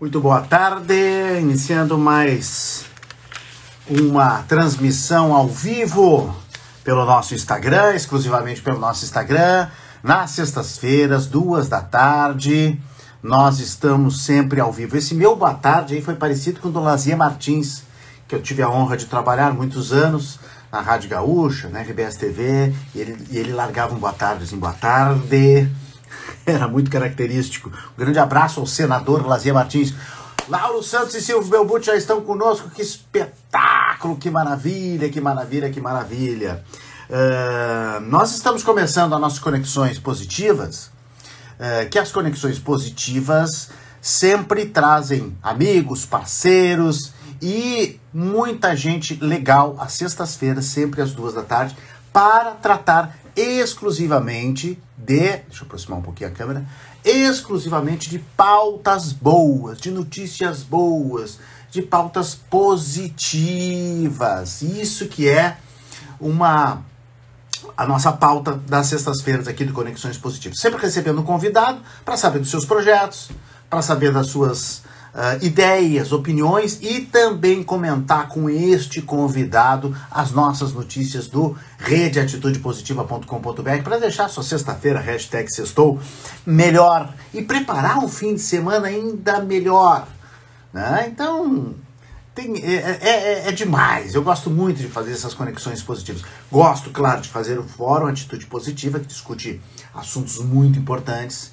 Muito boa tarde, iniciando mais uma transmissão ao vivo pelo nosso Instagram, exclusivamente pelo nosso Instagram, nas sextas-feiras, duas da tarde. Nós estamos sempre ao vivo. Esse meu boa tarde aí foi parecido com o do Lazier Martins, que eu tive a honra de trabalhar muitos anos na Rádio Gaúcha, na RBS TV, e ele, e ele largava um boa tarde, assim, boa tarde. Era muito característico. Um grande abraço ao senador Lazier Martins. Lauro Santos e Silvio Belbuti já estão conosco. Que espetáculo, que maravilha, que maravilha, que maravilha. Uh, nós estamos começando as nossas conexões positivas, uh, que as conexões positivas sempre trazem amigos, parceiros e muita gente legal às sextas-feiras, sempre às duas da tarde, para tratar exclusivamente de. Deixa eu aproximar um pouquinho a câmera. Exclusivamente de pautas boas, de notícias boas, de pautas positivas. Isso que é uma a nossa pauta das sextas-feiras aqui do Conexões Positivas. Sempre recebendo um convidado para saber dos seus projetos, para saber das suas uh, ideias, opiniões e também comentar com este convidado as nossas notícias do redeatitudepositiva.com.br para deixar sua sexta-feira, hashtag sextou, melhor e preparar um fim de semana ainda melhor. Né? Então, tem, é, é, é, é, demais. Eu gosto muito de fazer essas conexões positivas. Gosto, claro, de fazer o Fórum Atitude Positiva, que discute assuntos muito importantes,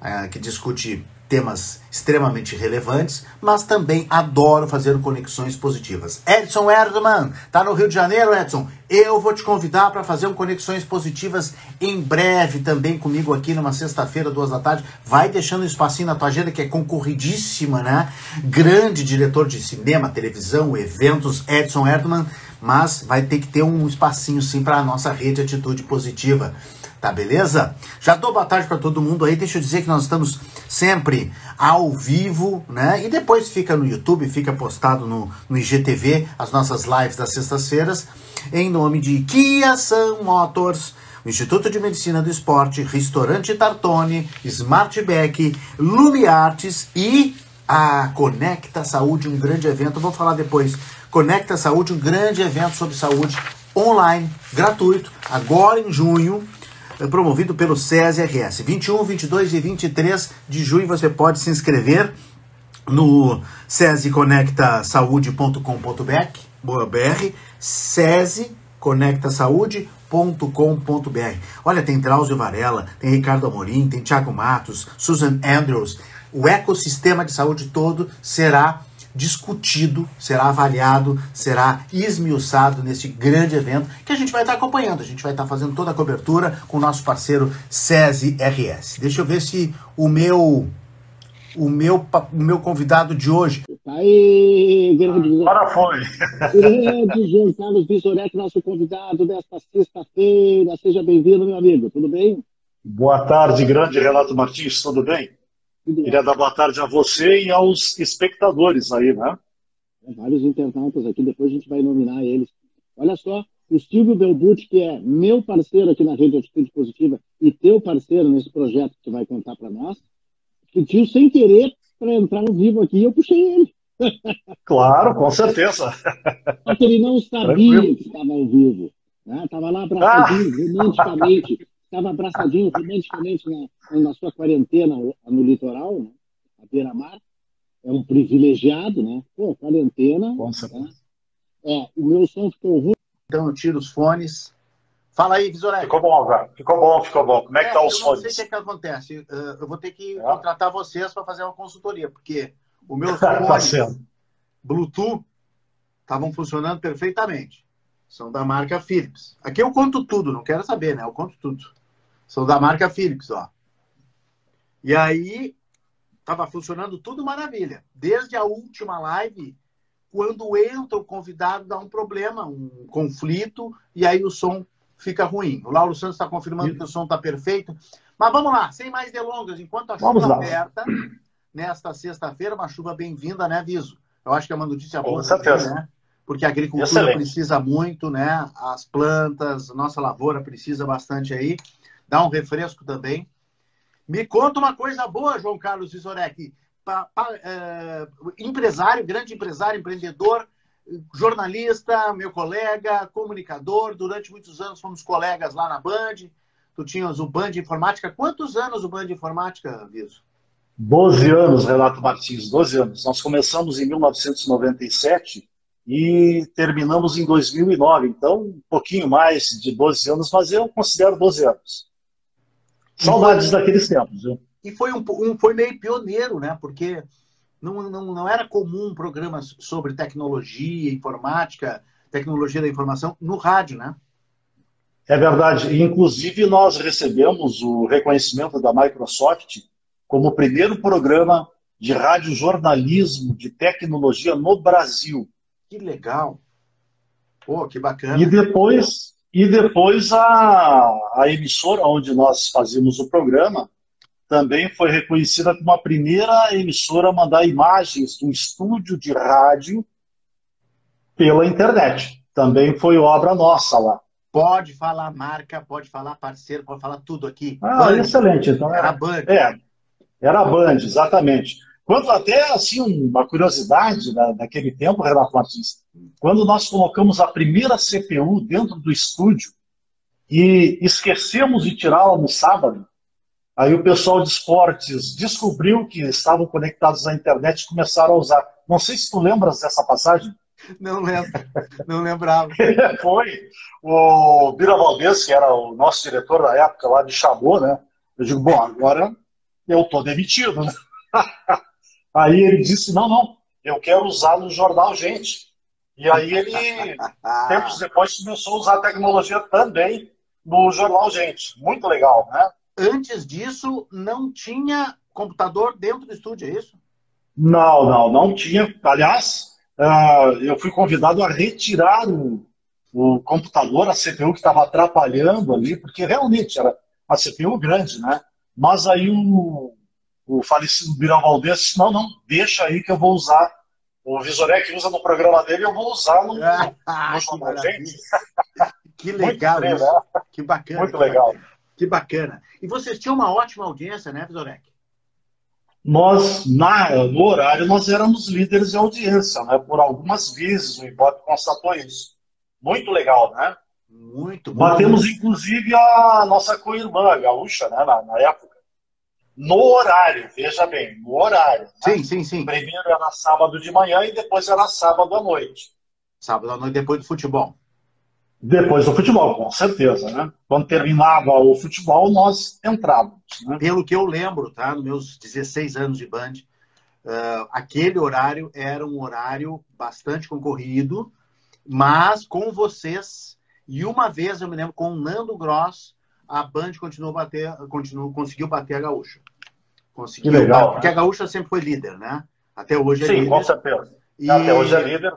uh, que discute temas extremamente relevantes, mas também adoro fazer conexões positivas. Edson Erdmann, tá no Rio de Janeiro, Edson? Eu vou te convidar para fazer um Conexões Positivas em breve também comigo aqui numa sexta-feira, duas da tarde. Vai deixando um espacinho na tua agenda que é concorridíssima, né? Grande diretor de cinema, televisão, eventos, Edson Erdmann, mas vai ter que ter um espacinho sim para a nossa rede Atitude Positiva. Tá beleza? Já dou boa tarde para todo mundo aí. Deixa eu dizer que nós estamos sempre ao vivo, né? E depois fica no YouTube, fica postado no, no IGTV, as nossas lives das sextas-feiras, em nome de Kia Sun Motors. Instituto de Medicina do Esporte, Restaurante Tartone, Smartback, Lumiartes e a Conecta Saúde, um grande evento. Eu vou falar depois. Conecta Saúde, um grande evento sobre saúde online, gratuito, agora em junho, promovido pelo SESI RS. 21, 22 e 23 de junho você pode se inscrever no SESI Conecta Saúde.com.br, SESI Conecta Saúde.com.br. Olha, tem Drauzio Varela, tem Ricardo Amorim, tem Thiago Matos, Susan Andrews. O ecossistema de saúde todo será discutido, será avaliado, será esmiuçado nesse grande evento que a gente vai estar acompanhando. A gente vai estar fazendo toda a cobertura com o nosso parceiro SESI RS. Deixa eu ver se o meu o meu, o meu convidado de hoje. Aí, grande Agora foi. Grande João Carlos Visorek, nosso convidado desta sexta-feira. Seja bem-vindo, meu amigo. Tudo bem? Boa tarde, grande Renato Martins. Tudo bem? Queria dar boa tarde a você e aos espectadores aí, né? É, vários internautas aqui, depois a gente vai nominar eles. Olha só, o Silvio Belbuti, que é meu parceiro aqui na Rede Atitude Positiva e teu parceiro nesse projeto que vai contar para nós, pediu sem querer para entrar ao vivo aqui e eu puxei ele. Claro, com certeza. Só que ele não sabia Tranquilo. que estava ao vivo. Estava né? lá abraçadinho, ah. romanticamente estava abraçadinho romanticamente na, na sua quarentena no litoral, né? a beira-mar. É um privilegiado, né? Pô, quarentena. Com certeza. Né? É, o meu som ficou ruim. Então eu tiro os fones. Fala aí, Visorek. Ficou bom, cara. Ficou bom, ficou bom. Como é, que é, tá os fones? Eu não sei o que, é que acontece. Uh, eu vou ter que é. contratar vocês para fazer uma consultoria, porque o meu fones tá Bluetooth estavam funcionando perfeitamente. São da marca Philips. Aqui eu conto tudo, não quero saber, né? Eu conto tudo. São da marca Philips, ó. E aí, tava funcionando tudo maravilha. Desde a última live, quando entra o convidado, dá um problema, um conflito, e aí o som fica ruim. O Lauro Santos está confirmando que o som está perfeito. Mas vamos lá, sem mais delongas, enquanto a chuva aperta, nesta sexta-feira, uma chuva bem-vinda, né, Viso? Eu acho que é uma notícia boa. Com certeza. né? Porque a agricultura Excelente. precisa muito, né? As plantas, nossa lavoura precisa bastante aí dá um refresco também. Me conta uma coisa boa, João Carlos Visorek. pa, pa, é, empresário, grande empresário, empreendedor, jornalista, meu colega, comunicador. Durante muitos anos fomos colegas lá na Band. Tu tinhas o Band Informática. Quantos anos o Band Informática, Viso? Doze anos, Renato Martins, doze anos. Nós começamos em 1997 e terminamos em 2009. Então, um pouquinho mais de 12 anos, mas eu considero 12 anos. Saudades foi, daqueles tempos. Viu? E foi, um, um, foi meio pioneiro, né? Porque não, não, não era comum programas sobre tecnologia, informática, tecnologia da informação no rádio, né? É verdade. Inclusive, nós recebemos o reconhecimento da Microsoft como o primeiro programa de radiojornalismo de tecnologia no Brasil. Que legal. Pô, que bacana. E depois, e depois a, a emissora onde nós fazíamos o programa também foi reconhecida como a primeira emissora a mandar imagens do estúdio de rádio pela internet. Também foi obra nossa lá. Pode falar marca, pode falar parceiro, pode falar tudo aqui. Ah, Band. excelente. Então era, era a Band. É, era a Band, exatamente. Quanto até, assim, uma curiosidade da, daquele tempo, Renato Martins, quando nós colocamos a primeira CPU dentro do estúdio e esquecemos de tirá-la no sábado, aí o pessoal de esportes descobriu que estavam conectados à internet e começaram a usar. Não sei se tu lembras dessa passagem. Não lembro, não lembrava. Foi. O Bira Valdez, que era o nosso diretor da época, lá me chamou, né? Eu digo, bom, agora eu tô demitido, né? Aí ele disse: não, não, eu quero usar no jornal Gente. E aí ele, tempos depois, começou a usar a tecnologia também no jornal Gente. Muito legal, né? Antes disso, não tinha computador dentro do estúdio, é isso? Não, não, não tinha. Aliás, uh, eu fui convidado a retirar o, o computador, a CPU que estava atrapalhando ali, porque realmente era uma CPU grande, né? Mas aí o, o falecido Birão Valdez disse, não, não, deixa aí que eu vou usar. O Visorek usa no programa dele, eu vou usar no, ah, no. Gente. Que legal isso. Legal. Que bacana. Muito que legal. Bacana. Que bacana. E vocês tinham uma ótima audiência, né, Visorek? Nós, na, no horário, nós éramos líderes de audiência, né? Por algumas vezes, o Ibope constatou isso. Muito legal, né? Muito bom. Batemos, inclusive, a nossa co-irmã, a gaúcha, né, na, na época no horário, veja bem, no horário. Né? Sim, sim, sim. Primeiro era sábado de manhã e depois era sábado à noite. Sábado à noite depois do futebol. Depois do futebol, com certeza, né? Quando terminava o futebol, nós entrávamos. Né? Pelo que eu lembro, tá? Nos meus 16 anos de Band, uh, aquele horário era um horário bastante concorrido, mas com vocês, e uma vez eu me lembro com o Nando Gross, a Band continuou bater, continuou, conseguiu bater a Gaúcha. Conseguiu, que legal. Porque né? a Gaúcha sempre foi líder, né? Até hoje é Sim, líder. Sim, com certeza. E... Até hoje é líder.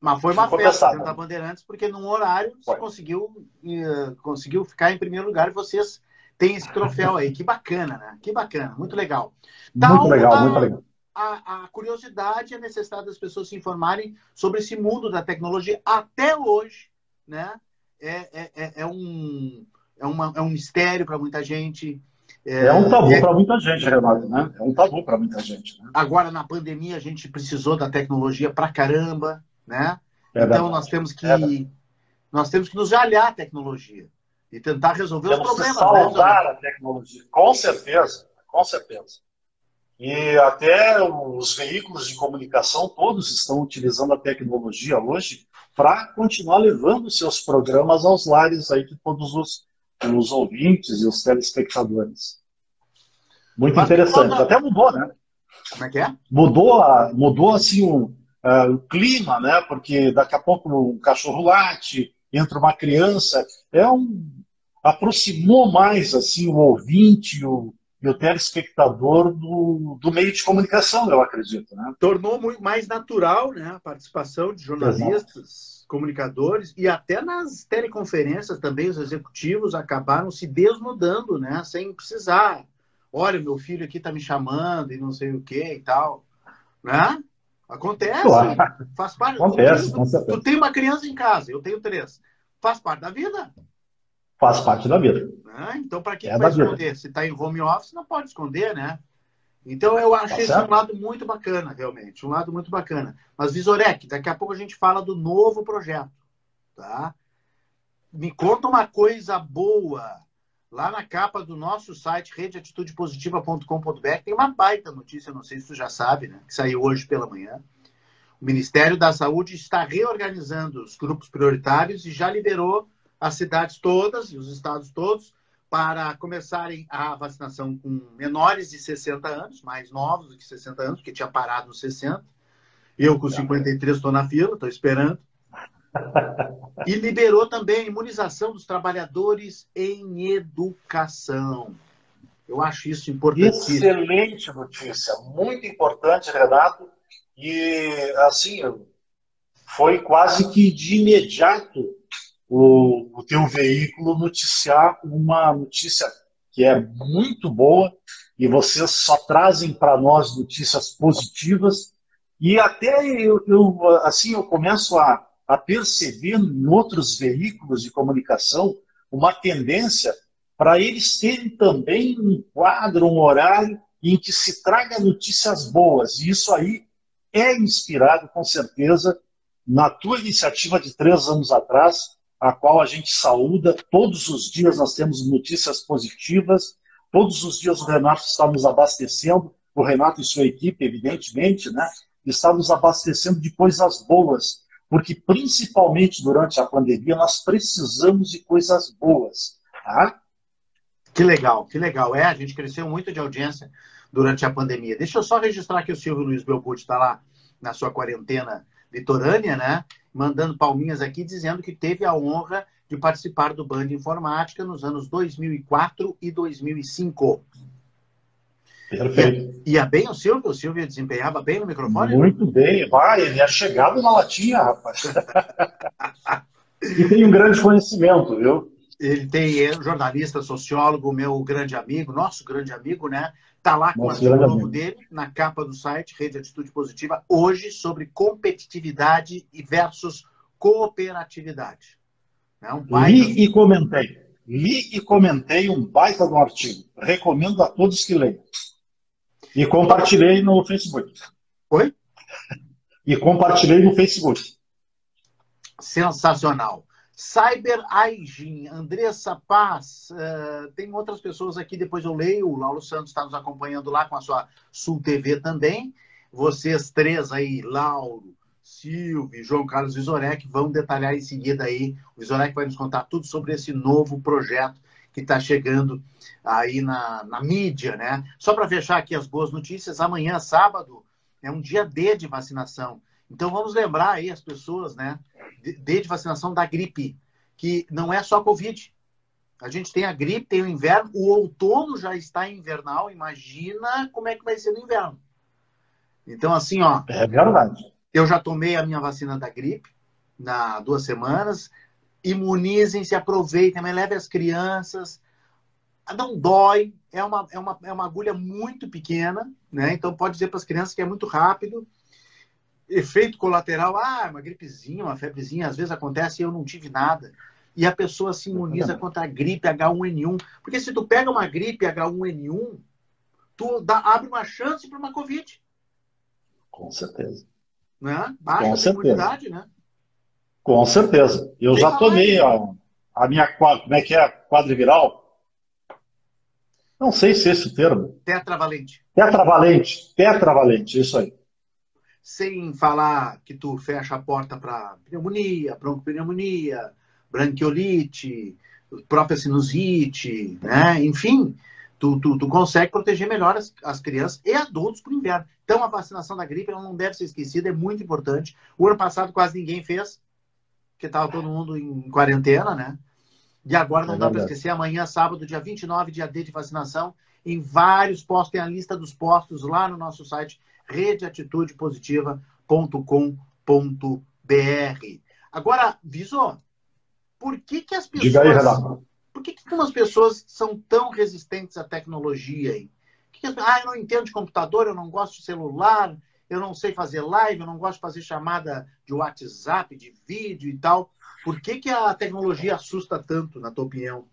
Mas foi uma foi festa dentro da Bandeirantes, porque num horário foi. você conseguiu, uh, conseguiu ficar em primeiro lugar e vocês têm esse troféu aí. Que bacana, né? Que bacana, muito legal. Muito legal, a, muito legal. A, a curiosidade e a necessidade das pessoas se informarem sobre esse mundo da tecnologia até hoje, né? É, é, é, é um é, uma, é um mistério para muita gente. É, é um tabu é... para muita gente, Renato, né? É um tabu para muita gente. Né? Agora, na pandemia, a gente precisou da tecnologia para caramba, né? É então, nós temos que é nós temos que nos aliar à tecnologia e tentar resolver temos os problemas. Que né, salvar né? a tecnologia, com certeza, com certeza. E até os veículos de comunicação todos estão utilizando a tecnologia hoje para continuar levando seus programas aos lares aí de todos os os ouvintes e os telespectadores. Muito Mas interessante. Até mudou, né? Como é que é? Mudou, a, mudou assim o, uh, o clima, né? Porque daqui a pouco um cachorro late, entra uma criança. É um aproximou mais assim o ouvinte, o, e o telespectador do, do meio de comunicação, eu acredito. Né? Tornou muito mais natural né, a participação de jornalistas, Exato. Comunicadores e até nas teleconferências também os executivos acabaram se desnudando, né, sem precisar. Olha, meu filho aqui está me chamando e não sei o que e tal. Né? Acontece, claro. faz parte. Acontece, tu, tu tem uma criança em casa, eu tenho três. Faz parte da vida. Faz parte da vida. Né? Então, para que, é vai esconder? Se está em home office, não pode esconder, né? Então eu acho tá esse um lado muito bacana, realmente, um lado muito bacana. Mas Visorek, daqui a pouco a gente fala do novo projeto, tá? Me conta uma coisa boa. Lá na capa do nosso site, redeatitudepositiva.com.br, tem uma baita notícia, não sei se tu já sabe, né? Que saiu hoje pela manhã. O Ministério da Saúde está reorganizando os grupos prioritários e já liberou as cidades todas e os estados todos para começarem a vacinação com menores de 60 anos, mais novos do que 60 anos, porque tinha parado nos 60. Eu, com 53, estou na fila, estou esperando. E liberou também a imunização dos trabalhadores em educação. Eu acho isso importante. Excelente notícia, muito importante, Renato. E, assim, foi quase que de imediato o, o teu veículo noticiar uma notícia que é muito boa e vocês só trazem para nós notícias positivas e até eu, eu, assim eu começo a, a perceber em outros veículos de comunicação uma tendência para eles terem também um quadro, um horário em que se traga notícias boas. E isso aí é inspirado, com certeza, na tua iniciativa de três anos atrás, a qual a gente saúda. Todos os dias nós temos notícias positivas, todos os dias o Renato está nos abastecendo, o Renato e sua equipe, evidentemente, né, está nos abastecendo de coisas boas, porque principalmente durante a pandemia nós precisamos de coisas boas. Tá? Que legal, que legal. É, a gente cresceu muito de audiência durante a pandemia. Deixa eu só registrar que o Silvio Luiz Belpucci está lá na sua quarentena litorânea, né? mandando palminhas aqui, dizendo que teve a honra de participar do Band Informática nos anos 2004 e 2005. Perfeito. Ia, ia bem o Silvio? O Silvio desempenhava bem no microfone? Muito bem. Vai, ele é chegado na latinha, rapaz. e tem um grande conhecimento, viu? Ele tem é um jornalista, sociólogo, meu grande amigo, nosso grande amigo, né? Está lá com o artigo novo dele, na capa do site, Rede Atitude Positiva, hoje sobre competitividade versus cooperatividade. É um baita... Li e comentei. Li e comentei um baita do artigo. Recomendo a todos que leiam. E compartilhei no Facebook. Oi? E compartilhei no Facebook. Sensacional. Cyber Aigin, Andressa Paz, uh, tem outras pessoas aqui, depois eu leio, o Laulo Santos está nos acompanhando lá com a sua Sul TV também. Vocês três aí, Lauro, Silvio, João Carlos Visorek, vão detalhar em seguida aí. O Visorek vai nos contar tudo sobre esse novo projeto que está chegando aí na, na mídia, né? Só para fechar aqui as boas notícias, amanhã, sábado, é um dia D de vacinação. Então vamos lembrar aí as pessoas, né? D de vacinação da gripe, que não é só Covid. A gente tem a gripe, tem o inverno, o outono já está invernal, imagina como é que vai ser no inverno. Então, assim, ó. É verdade. Eu já tomei a minha vacina da gripe na duas semanas. Imunizem-se, aproveitem, mas leve as crianças. Não dói, é uma, é, uma, é uma agulha muito pequena, né? Então pode dizer para as crianças que é muito rápido efeito colateral, ah, uma gripezinha, uma febrezinha, às vezes acontece e eu não tive nada. E a pessoa se imuniza contra a gripe H1N1. Porque se tu pega uma gripe H1N1, tu dá, abre uma chance para uma Covid. Com certeza. Né? Baixa Com a imunidade, né? Com certeza. Eu Tem já tomei a, a minha, como é que é, quadriviral. Não sei se é esse o termo. Tetravalente. Tetravalente. Tetravalente, isso aí sem falar que tu fecha a porta para pneumonia, broncopneumonia, branquiolite, própria sinusite, né? Enfim, tu, tu, tu consegue proteger melhor as, as crianças e adultos para o inverno. Então, a vacinação da gripe ela não deve ser esquecida, é muito importante. O ano passado quase ninguém fez, porque estava todo mundo em quarentena, né? E agora não é dá para esquecer, amanhã, sábado, dia 29, dia D de vacinação, em vários postos, tem a lista dos postos lá no nosso site redeatitudepositiva.com.br. Agora, Viso, por que, que as pessoas. Diga aí, Renato. Por que, que umas pessoas são tão resistentes à tecnologia aí? Que que as... ah, eu não entendo de computador, eu não gosto de celular, eu não sei fazer live, eu não gosto de fazer chamada de WhatsApp, de vídeo e tal. Por que, que a tecnologia assusta tanto, na tua opinião?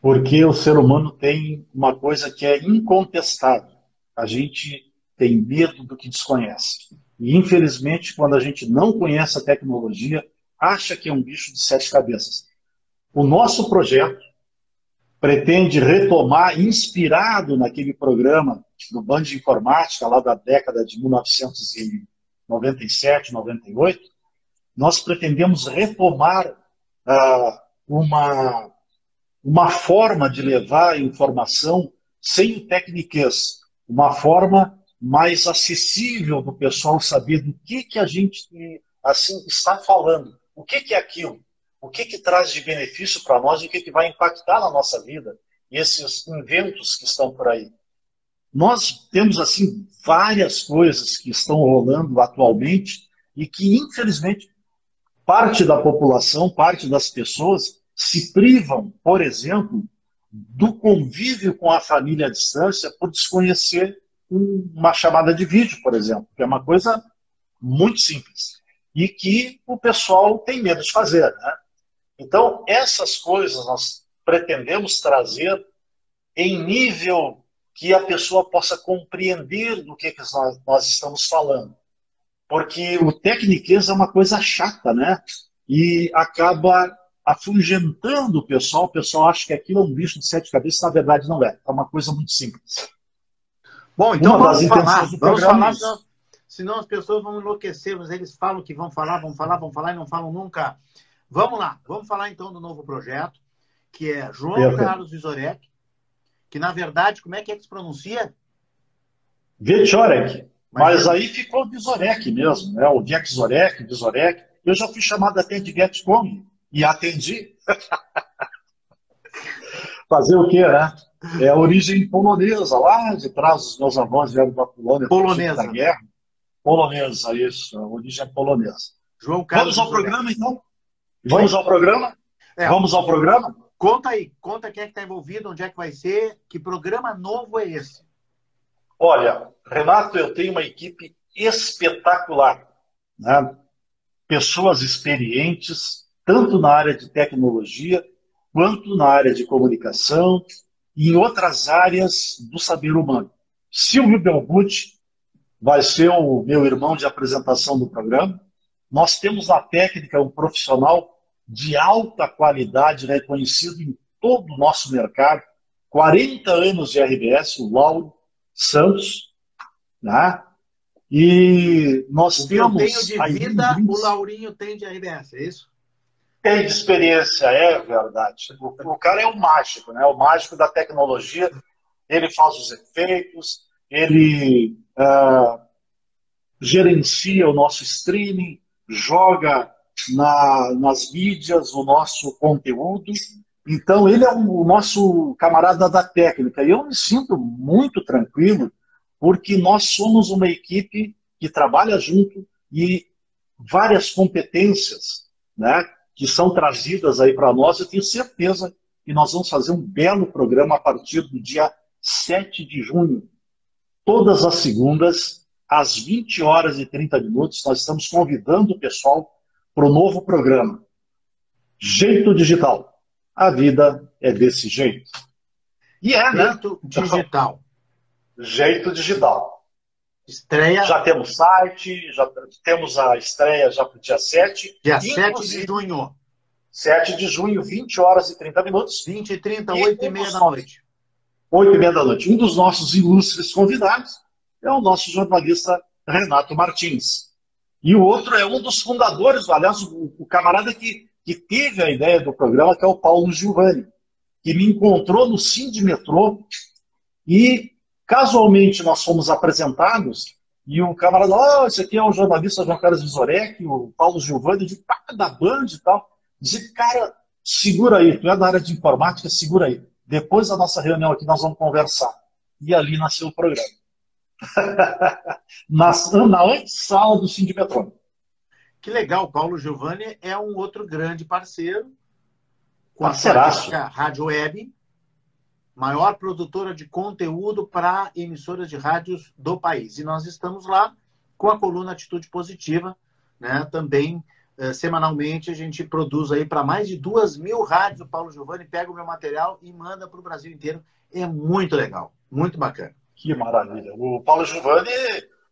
Porque o ser humano tem uma coisa que é incontestável a gente tem medo do que desconhece. E, infelizmente, quando a gente não conhece a tecnologia, acha que é um bicho de sete cabeças. O nosso projeto pretende retomar, inspirado naquele programa do Band de Informática, lá da década de 1997, 98, nós pretendemos retomar ah, uma, uma forma de levar informação sem o tecniquez, uma forma mais acessível do pessoal saber do que, que a gente assim está falando, o que, que é aquilo o que, que traz de benefício para nós e o que, que vai impactar na nossa vida, esses inventos que estão por aí. Nós temos, assim, várias coisas que estão rolando atualmente e que, infelizmente, parte da população, parte das pessoas se privam, por exemplo, do convívio com a família à distância por desconhecer uma chamada de vídeo, por exemplo, que é uma coisa muito simples e que o pessoal tem medo de fazer. Né? Então, essas coisas nós pretendemos trazer em nível que a pessoa possa compreender do que, que nós, nós estamos falando. Porque o tecniquez é uma coisa chata, né? E acaba afugentando o pessoal. O pessoal acha que aquilo é um bicho de sete cabeças, na verdade não é. É uma coisa muito simples. Bom, então uma vamos falar. Vamos falar, senão, senão as pessoas vão enlouquecer, mas eles falam que vão falar, vão falar, vão falar e não falam nunca. Vamos lá, vamos falar então do novo projeto, que é João Perfeito. Carlos Vizorek, que na verdade, como é que é que se pronuncia? Vechorek. Mas, Mas aí ficou Vizorek mesmo, né? O Vexorek, Vizorek. Eu já fui chamado até de Getcom e atendi. Fazer o quê, né? É a origem polonesa, lá de trás os meus avós vieram da Polônia. Polonesa. Da guerra. Polonesa, isso, a origem polonesa. João Carlos Vamos ao programa, então? Vamos ao programa? É. Vamos ao programa? Conta aí, conta quem é que está envolvido, onde é que vai ser, que programa novo é esse? Olha, Renato, eu tenho uma equipe espetacular. Né? Pessoas experientes, tanto na área de tecnologia, quanto na área de comunicação e em outras áreas do saber humano. Silvio Belbucci vai ser o meu irmão de apresentação do programa. Nós temos na técnica um profissional de alta qualidade, reconhecido em todo o nosso mercado, 40 anos de RBS, o Lauro Santos, né? E nós temos. Eu tenho de vida, o Laurinho tem de RBS, é isso? Tem de experiência, é verdade. O, o cara é o mágico, né? O mágico da tecnologia. Ele faz os efeitos, ele uh, gerencia o nosso streaming, joga na, nas mídias o nosso conteúdo. Então, ele é o nosso camarada da técnica. E eu me sinto muito tranquilo, porque nós somos uma equipe que trabalha junto e várias competências né, que são trazidas aí para nós. Eu tenho certeza que nós vamos fazer um belo programa a partir do dia 7 de junho. Todas as segundas, às 20 horas e 30 minutos, nós estamos convidando o pessoal para o novo programa. Jeito Digital. A vida é desse jeito. E é, né? Jeito Digital. Jeito Digital. Estreia. Já temos site, já temos a estreia já para o dia 7. Dia 7 de junho. 7 de junho, 20 horas e 30 minutos. 20 e 30, 8 e meia da noite. 8 e meia da noite. Um dos nossos ilustres convidados é o nosso jornalista Renato Martins. E o outro é um dos fundadores, aliás, o, o camarada que, que teve a ideia do programa, que é o Paulo Giovanni, que me encontrou no Sim de Metrô e casualmente nós fomos apresentados e o camarada, oh, esse aqui é o jornalista João Carlos Vizorek, o Paulo Giovanni, de pá, da Band e tal. Dizia, cara, segura aí, tu é da área de informática, segura aí. Depois da nossa reunião aqui nós vamos conversar. E ali nasceu o programa. na, na antessala do Sindimetrônico. Que legal, Paulo Giovanni é um outro grande parceiro com Parceiraço. a Rádio Web, maior produtora de conteúdo para emissoras de rádios do país. E nós estamos lá com a coluna Atitude Positiva, né? Também eh, semanalmente a gente produz aí para mais de duas mil rádios. O Paulo Giovanni pega o meu material e manda para o Brasil inteiro. É muito legal, muito bacana. Que maravilha. O Paulo Giovanni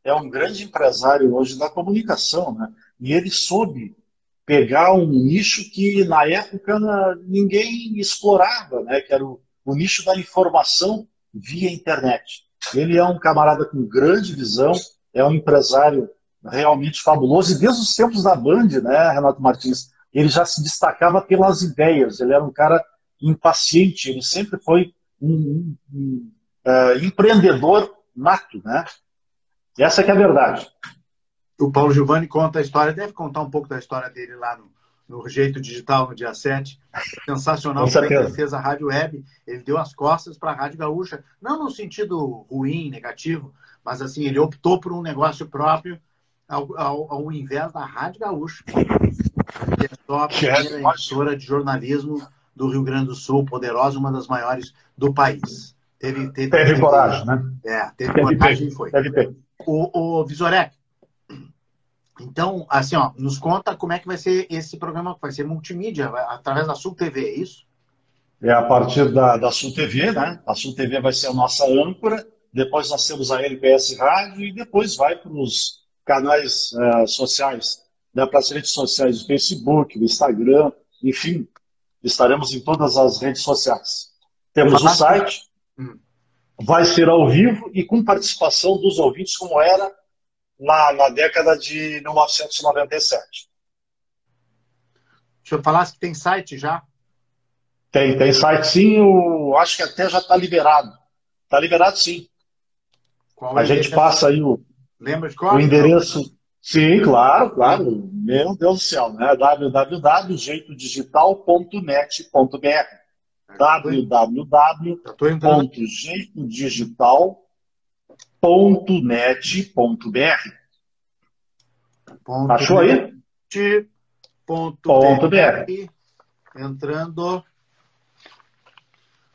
é um grande empresário hoje da comunicação, né? E ele soube pegar um nicho que na época ninguém explorava, né? Que era o, o nicho da informação via internet. Ele é um camarada com grande visão, é um empresário realmente fabuloso e desde os tempos da Band, né, Renato Martins, ele já se destacava pelas ideias. Ele era um cara impaciente. Ele sempre foi um, um, um uh, empreendedor nato, né? Essa que é a verdade. O Paulo Giovanni conta a história, deve contar um pouco da história dele lá no, no Jeito Digital, no dia 7. Sensacional como ele fez a Rádio Web. Ele deu as costas para a Rádio Gaúcha. Não no sentido ruim, negativo, mas assim, ele optou por um negócio próprio ao, ao, ao invés da Rádio Gaúcha. Que é só a primeira emissora de jornalismo do Rio Grande do Sul, poderosa, uma das maiores do país. Teve, teve, teve, coragem, né? É, teve, teve coragem e foi. Teve. O, o Visorek, então, assim, ó, nos conta como é que vai ser esse programa, vai ser multimídia, através da Sul TV, é isso? É a partir da, da Sul TV, né? A Sul TV vai ser a nossa âncora, depois nós temos a LPS Rádio e depois vai para os canais uh, sociais, né, para as redes sociais do Facebook, do Instagram, enfim, estaremos em todas as redes sociais. Temos o site, hum. vai ser ao vivo e com participação dos ouvintes, como era na, na década de 1997. Deixa eu falar se tem site já. Tem, tem site sim, acho que até já está liberado. Está liberado sim. Qual a gente passa aí o, Lembra de qual? o endereço. Sim, claro, claro. Meu Deus do céu, né? www.jeitodigital.net.br www.jeitodigital.net.br Achou aí? Ponto .br. Entrando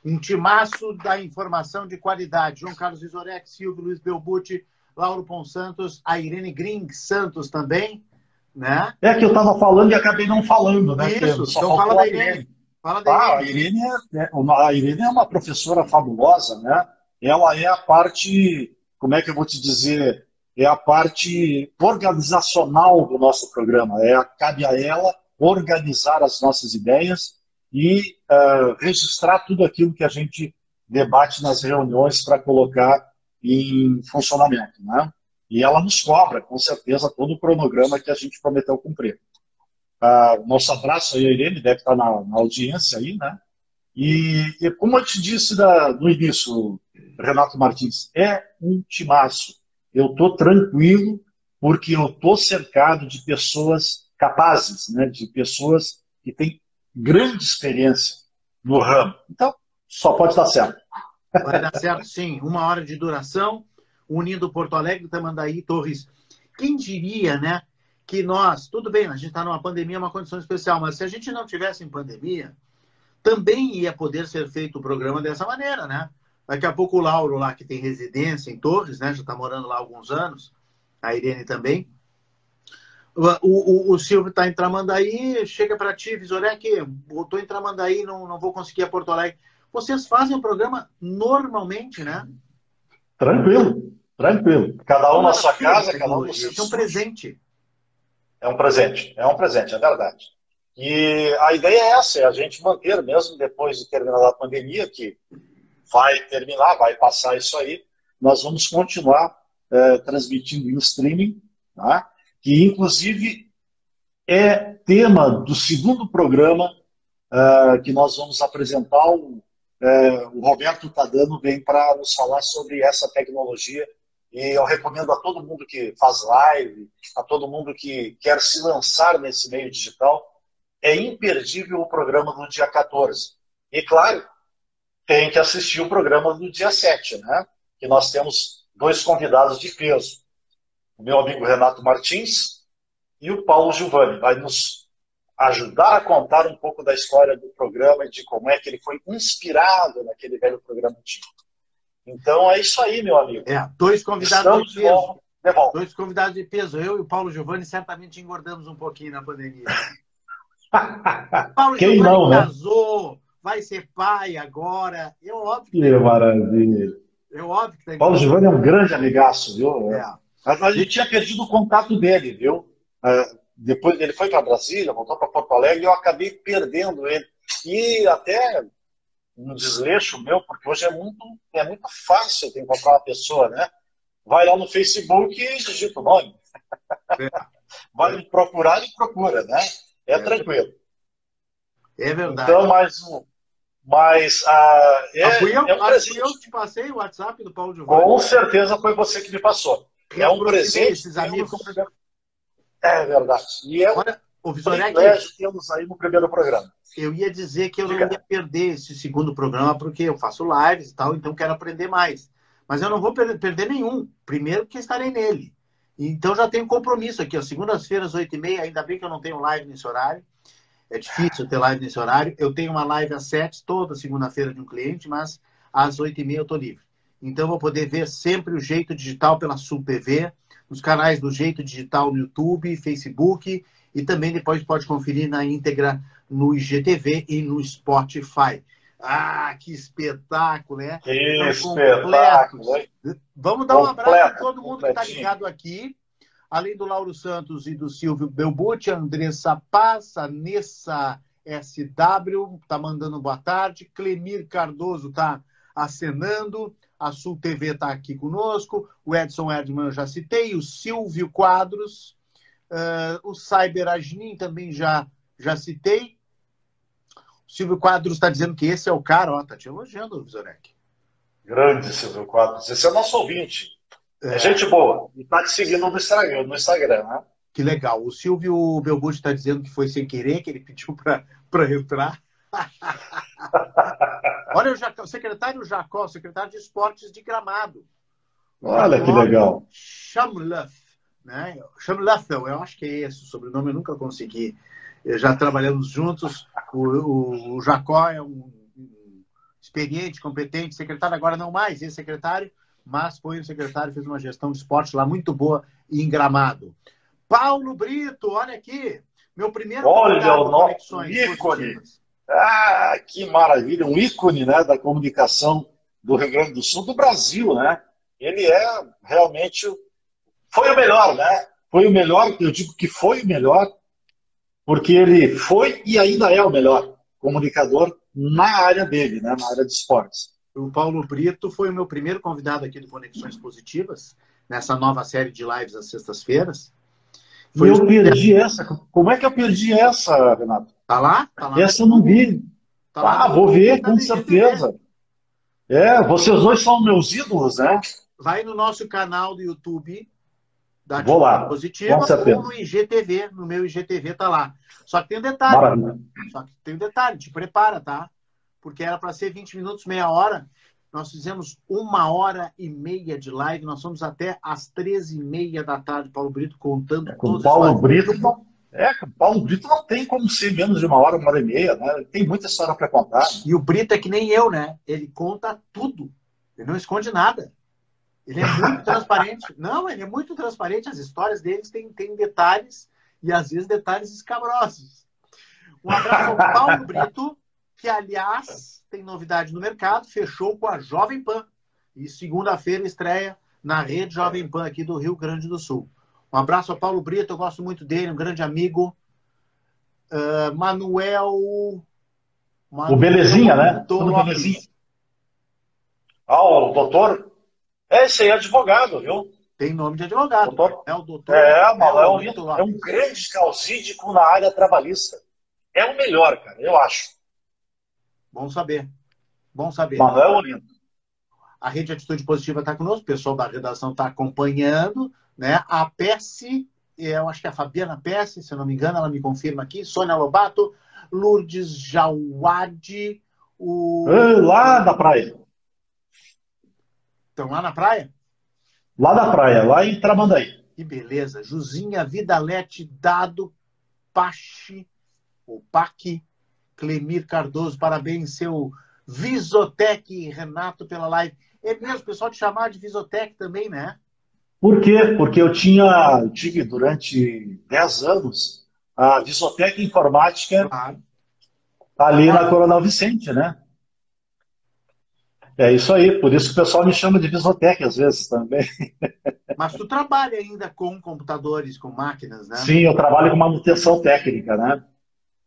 um timaço da informação de qualidade. João Carlos Isorek, Silvio Luiz Belbucci, Lauro Ponsantos, a Irene Green Santos também, né? É que eu estava falando e acabei não falando, né? Isso, então fala da Irene. Fala da ah, a Irene, é, é, a Irene é uma professora fabulosa, né? Ela é a parte, como é que eu vou te dizer, é a parte organizacional do nosso programa. É, cabe a ela organizar as nossas ideias e uh, registrar tudo aquilo que a gente debate nas reuniões para colocar em funcionamento. Né? E ela nos cobra, com certeza, todo o cronograma que a gente prometeu cumprir. Uh, nosso abraço aí, Irene, deve estar na, na audiência aí, né? E, e, como eu te disse da, no início, Renato Martins, é um timaço. Eu estou tranquilo porque eu estou cercado de pessoas capazes, né? de pessoas que têm grande experiência no ramo. Então, só pode dar certo. Vai dar certo, sim. Uma hora de duração, unindo Porto Alegre, Tamandaí, Torres. Quem diria, né, que nós, tudo bem, a gente está numa pandemia, uma condição especial, mas se a gente não tivesse em pandemia, também ia poder ser feito o programa dessa maneira, né? Daqui a pouco o Lauro lá, que tem residência em Torres, né, já está morando lá há alguns anos, a Irene também. O, o, o Silvio está em Tramandaí, chega para ti, Visorek, estou em Tramandaí, não, não vou conseguir a Porto Alegre. Vocês fazem o programa normalmente, né? Tranquilo, tranquilo. Cada um na sua casa, cada um no seu. É um presente. É um presente, é um presente, é verdade. E a ideia é essa, é a gente manter, mesmo depois de terminar a pandemia, que vai terminar, vai passar isso aí, nós vamos continuar é, transmitindo em streaming, tá? que inclusive é tema do segundo programa uh, que nós vamos apresentar o é, o Roberto Tadano vem para nos falar sobre essa tecnologia e eu recomendo a todo mundo que faz live, a todo mundo que quer se lançar nesse meio digital, é imperdível o programa do dia 14. E claro, tem que assistir o programa do dia 7, né? Que nós temos dois convidados de peso. O meu amigo Renato Martins e o Paulo Giovanni. Vai nos ajudar a contar um pouco da história do programa e de como é que ele foi inspirado naquele velho programa antigo. Então é isso aí, meu amigo. É, dois convidados de peso. Dois convidados de peso. Eu e o Paulo Giovanni certamente engordamos um pouquinho na pandemia. Paulo Quem não, né? casou, vai ser pai agora. É óbvio. Que maravilha. É óbvio que tem. Paulo Giovanni é um grande amigaço, viu? É. A, a gente tinha perdido o contato dele, viu? Uh, depois ele foi para Brasília, voltou para Porto Alegre e eu acabei perdendo ele. E até um desleixo meu, porque hoje é muito, é muito fácil de encontrar uma pessoa, né? Vai lá no Facebook e digita o nome. É. Vai me procurar e procura, né? É, é tranquilo. É verdade. Então, mais um. Mas ah, é, ah, fui eu, é um presente. eu que te passei o WhatsApp do Paulo Giovanni. Com certeza foi você que me passou. é um presente. Esses amigos. É verdade. E é Olha, o privilégio que temos aí no primeiro programa. Eu ia dizer que eu Diga. não ia perder esse segundo programa, porque eu faço lives e tal, então quero aprender mais. Mas eu não vou perder nenhum. Primeiro que estarei nele. Então já tenho compromisso aqui, ó. Segundas-feiras, 8h30, ainda bem que eu não tenho live nesse horário. É difícil ter live nesse horário. Eu tenho uma live às 7 toda segunda-feira de um cliente, mas às 8h30 eu estou livre. Então vou poder ver sempre o Jeito Digital pela Sul TV, nos canais do Jeito Digital no YouTube, Facebook e também depois pode conferir na íntegra no IGTV e no Spotify. Ah, que espetáculo, né? Que espetáculo! Vamos dar um abraço a todo mundo que está ligado aqui. Além do Lauro Santos e do Silvio Belbucci, Andressa Passa, Nessa SW, tá mandando boa tarde. Clemir Cardoso tá acenando. A Sul TV está aqui conosco. O Edson Edman eu já citei. O Silvio Quadros. Uh, o Cyber Agnin também já, já citei. Silvio Quadros está dizendo que esse é o cara, ó, tá te elogiando, Visorek. Grande Silvio Quadros. Esse é o nosso ouvinte. É, é gente boa. E tá te seguindo no Instagram, no Instagram, né? Que legal. O Silvio Belbucci está dizendo que foi sem querer, que ele pediu para entrar. Olha o, Jacó, o secretário Jacó, secretário de esportes de Gramado. Olha que legal. Chamluff, né? Chamluffel, eu acho que é esse o sobrenome, eu nunca consegui já trabalhamos juntos. O, o, o Jacó é um, um, experiente, competente secretário, agora não mais, ex-secretário, mas foi um secretário, fez uma gestão de esporte lá muito boa em Gramado. Paulo Brito, olha aqui, meu primeiro olha o nosso ícone. Ah, que maravilha, um ícone né, da comunicação do Rio Grande do Sul, do Brasil, né? Ele é realmente foi o melhor, né? Foi o melhor, eu digo que foi o melhor porque ele foi e ainda é o melhor comunicador na área dele, né, na área de esportes. O Paulo Brito foi o meu primeiro convidado aqui do Conexões Positivas, nessa nova série de lives às sextas-feiras. Foi eu perdi essa. Como é que eu perdi essa, Renato? Tá lá? Tá lá essa eu não vi. Tá ah, vou ver, com certeza. É, vocês dois são meus ídolos, né? Vai no nosso canal do YouTube, da Vou lá, positiva ou no IGTV, no meu IGTV tá lá. Só que tem um detalhe. Maravilha. Só que tem um detalhe, te prepara, tá? Porque era para ser 20 minutos, meia hora. Nós fizemos uma hora e meia de live, nós fomos até às 13h30 da tarde, Paulo Brito contando é, com Paulo Brito não, É, Paulo Brito não tem como ser menos de uma hora, uma hora e meia, né? Tem muita história para contar. E o Brito é que nem eu, né? Ele conta tudo. Ele não esconde nada. Ele é muito transparente. Não, ele é muito transparente. As histórias deles têm, têm detalhes e às vezes detalhes escabrosos. Um abraço ao Paulo Brito, que aliás tem novidade no mercado, fechou com a Jovem Pan. E segunda-feira estreia na rede Jovem Pan aqui do Rio Grande do Sul. Um abraço ao Paulo Brito, eu gosto muito dele, um grande amigo. Uh, Manuel. Manuel. O Belezinha, né? Doutor Belezinha. Ah, o doutor é, esse aí é advogado, viu? Tem nome de advogado. Doutor, é o doutor. É, mano, é, um, é um grande causídico na área trabalhista. É o melhor, cara, eu acho. Bom saber. Bom saber. Manuel Lindo. A Rede Atitude Positiva está conosco, o pessoal da redação está acompanhando. Né? A Pesce, eu acho que é a Fabiana Pesce, se eu não me engano, ela me confirma aqui. Sônia Lobato, Lourdes Jauade, o. Lá da praia. Estão lá na praia? Lá na praia, lá em Tramandaí. Que beleza. Juzinha Vidalete, Dado, Pache, o Pac, Clemir Cardoso, parabéns, seu Visotec, Renato, pela live. É mesmo, o pessoal te chamar de Visotec também, né? Por quê? Porque eu tinha, eu tive durante 10 anos a Visotec Informática claro. ali na Coronel Vicente, né? É isso aí, por isso que o pessoal me chama de Visotec às vezes também. Mas tu trabalha ainda com computadores, com máquinas, né? Sim, eu trabalho com manutenção técnica, né?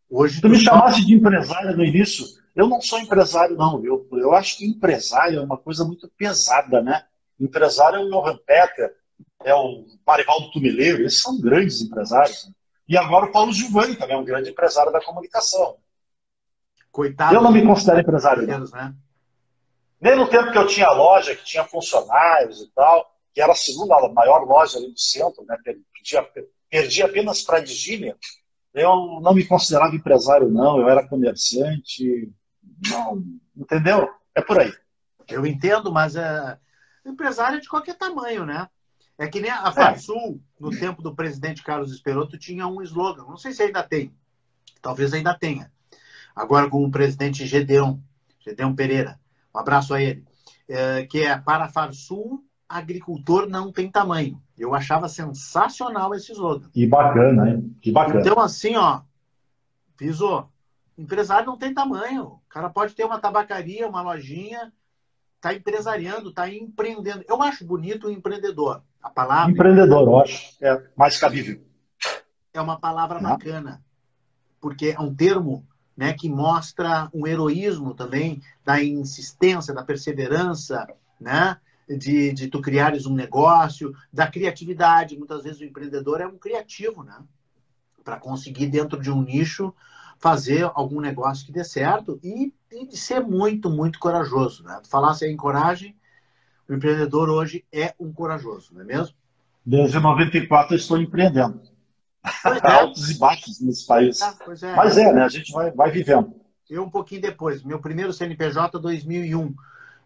Hoje tu, tu me chamaste de empresário no início. Eu não sou empresário, não. Eu, eu acho que empresário é uma coisa muito pesada, né? Empresário é o Johan Peter, é o Marivaldo Tumileiro, esses são grandes empresários. E agora o Paulo Giovanni também é um grande empresário da comunicação. Coitado. Eu não me considero empresário. Não. Né? Nem no tempo que eu tinha loja, que tinha funcionários e tal, que era a segunda maior loja ali do centro, né? Perdi, perdi apenas para a Digília. Eu não me considerava empresário, não. Eu era comerciante. Não, entendeu? É por aí. Eu entendo, mas é, empresário é de qualquer tamanho, né? É que nem a Farsul, é. no tempo do presidente Carlos Esperoto, tinha um slogan. Não sei se ainda tem. Talvez ainda tenha. Agora com o presidente Gedeon, Gedeon Pereira. Um abraço a ele. É, que é para Farsul, agricultor não tem tamanho. Eu achava sensacional esse slogan. Que bacana, hein? Que bacana. Então, assim, ó, Piso, empresário não tem tamanho. O cara pode ter uma tabacaria, uma lojinha, tá empresariando, tá empreendendo. Eu acho bonito o empreendedor. A palavra. Empreendedor, eu acho. É mais cabível. É uma palavra não. bacana. Porque é um termo né, que mostra um heroísmo também da insistência, da perseverança, né, de, de tu criares um negócio, da criatividade. Muitas vezes o empreendedor é um criativo, né, para conseguir dentro de um nicho fazer algum negócio que dê certo e, e de ser muito, muito corajoso. Né? Tu falasse em coragem, o empreendedor hoje é um corajoso, não é mesmo? Desde 94 eu estou empreendendo. É. Altos e baixos nesse país. Ah, é. Mas é, né? A gente vai, vai vivendo. Eu um pouquinho depois. Meu primeiro CNPJ 2001.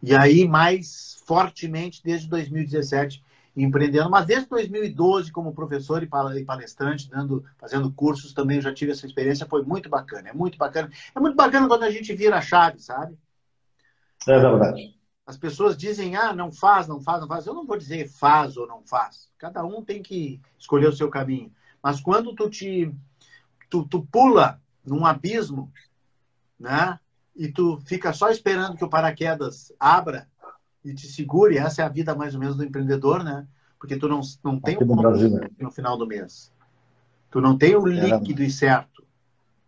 E aí, mais fortemente, desde 2017, empreendendo. Mas desde 2012, como professor e palestrante, dando, fazendo cursos, também já tive essa experiência. Foi muito bacana. É muito bacana. É muito bacana quando a gente vira a chave, sabe? É verdade. As pessoas dizem, ah, não faz, não faz, não faz. Eu não vou dizer faz ou não faz. Cada um tem que escolher o seu caminho. Mas quando tu te tu, tu pula num abismo, né? E tu fica só esperando que o paraquedas abra e te segure, essa é a vida mais ou menos do empreendedor, né? Porque tu não, não tem o Brasil, né? no final do mês. Tu não tem o líquido é. e certo.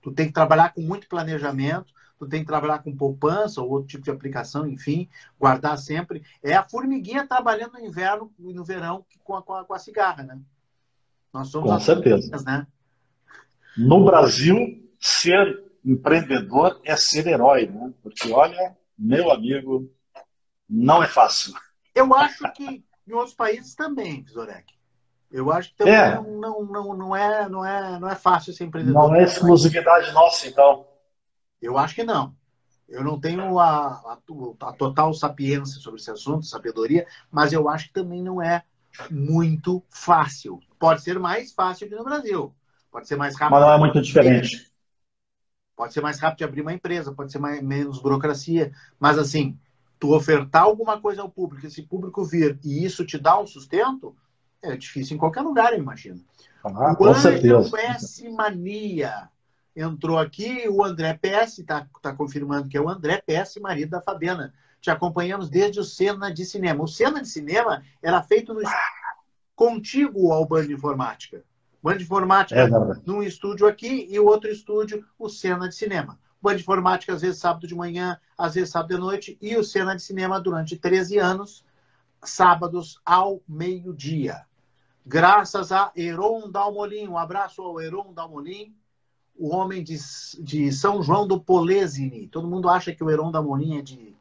Tu tem que trabalhar com muito planejamento, tu tem que trabalhar com poupança ou outro tipo de aplicação, enfim, guardar sempre. É a formiguinha trabalhando no inverno e no verão com a, com a, com a cigarra, né? Nós somos Com certeza. né? No Brasil, ser empreendedor é ser herói, né? Porque, olha, meu amigo, não é fácil. Eu acho que em outros países também, Zorek. Eu acho que também é. não, não, não, é, não, é, não é fácil ser empreendedor. Não é exclusividade nossa, então. Eu acho que não. Eu não tenho a, a, a, total sapiência sobre esse assunto, sabedoria, mas eu acho que também não é muito fácil. Pode ser mais fácil que no Brasil. Pode ser mais rápido. Mas não é muito diferente. Pode ser mais rápido de abrir uma empresa, pode ser mais, menos burocracia. Mas assim, tu ofertar alguma coisa ao público, esse público vir e isso te dá um sustento, é difícil em qualquer lugar, eu imagino. Ah, o com certeza. PS Mania entrou aqui, o André PS está tá confirmando que é o André PS, marido da Fabiana te acompanhamos desde o Cena de Cinema. O Cena de Cinema era feito no contíguo ao Band Informática. Band Informática é, num estúdio aqui e o outro estúdio, o Cena de Cinema. Band Informática, às vezes sábado de manhã, às vezes sábado de noite, e o Cena de Cinema durante 13 anos, sábados ao meio-dia. Graças a Heron Dalmolin, um abraço ao Heron Dalmolin, o homem de, de São João do Polesine. Todo mundo acha que o Heron Dalmolin é de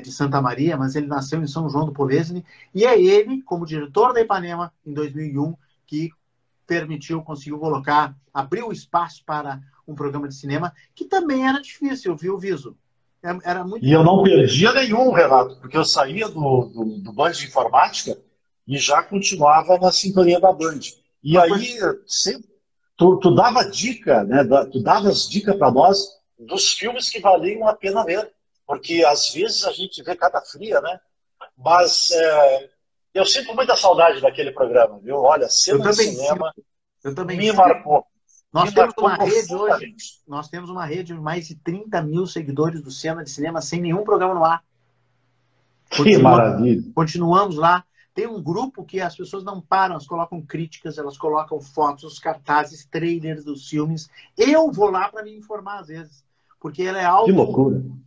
de Santa Maria, mas ele nasceu em São João do Polesine, e é ele, como diretor da Ipanema, em 2001, que permitiu, conseguiu colocar, abriu espaço para um programa de cinema, que também era difícil, viu, Viso? É, era muito e eu não perdia nenhum, Renato, porque eu saía do, do, do Band de Informática e já continuava na sintonia da Band. E Uma aí, sempre, tu, tu dava dica, né? Tu davas dica para nós dos filmes que valiam a pena ver porque às vezes a gente vê cada fria, né? Mas é, eu sinto muita saudade daquele programa, viu? Olha, cena de cinema eu também me marcou. Nós me temos uma rede hoje, nós temos uma rede de mais de 30 mil seguidores do Cena de Cinema sem nenhum programa no ar. Que maravilha! Continuamos lá. Tem um grupo que as pessoas não param, elas colocam críticas, elas colocam fotos, os cartazes, trailers dos filmes. Eu vou lá para me informar às vezes, porque ela é auto,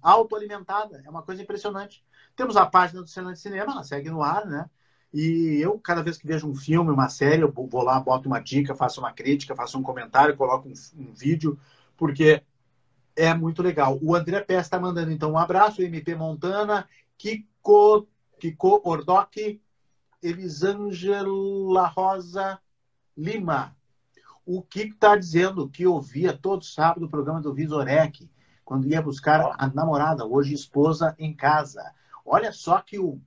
autoalimentada. É uma coisa impressionante. Temos a página do Cena de Cinema, ela segue no ar, né? E eu, cada vez que vejo um filme, uma série, eu vou lá, boto uma dica, faço uma crítica, faço um comentário, coloco um, um vídeo, porque é muito legal. O André Pérez está mandando, então, um abraço, MP Montana, Kiko, Kiko Ordoc, Elisângela Rosa Lima. O Kiko está dizendo que ouvia todo sábado o programa do Visorec, quando ia buscar a namorada, hoje esposa, em casa. Olha só que o,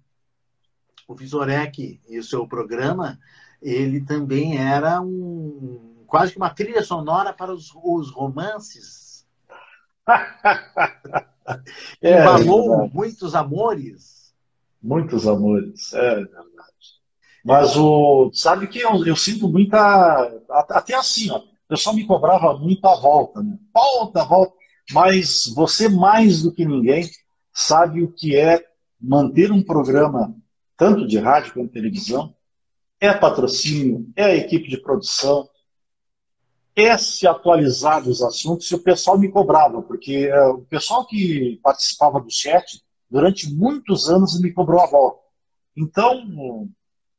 o Visorec e o seu programa, ele também era um quase que uma trilha sonora para os, os romances. é, Embalou é muitos amores. Muitos amores, é verdade. Mas o, sabe que eu, eu sinto muita. Até assim, ó, o pessoal me cobrava muito a volta, né? Volta, volta. Mas você, mais do que ninguém, sabe o que é manter um programa, tanto de rádio quanto de televisão. É patrocínio, é a equipe de produção, é se atualizar dos assuntos. E o pessoal me cobrava, porque uh, o pessoal que participava do chat, durante muitos anos, me cobrou a volta. Então,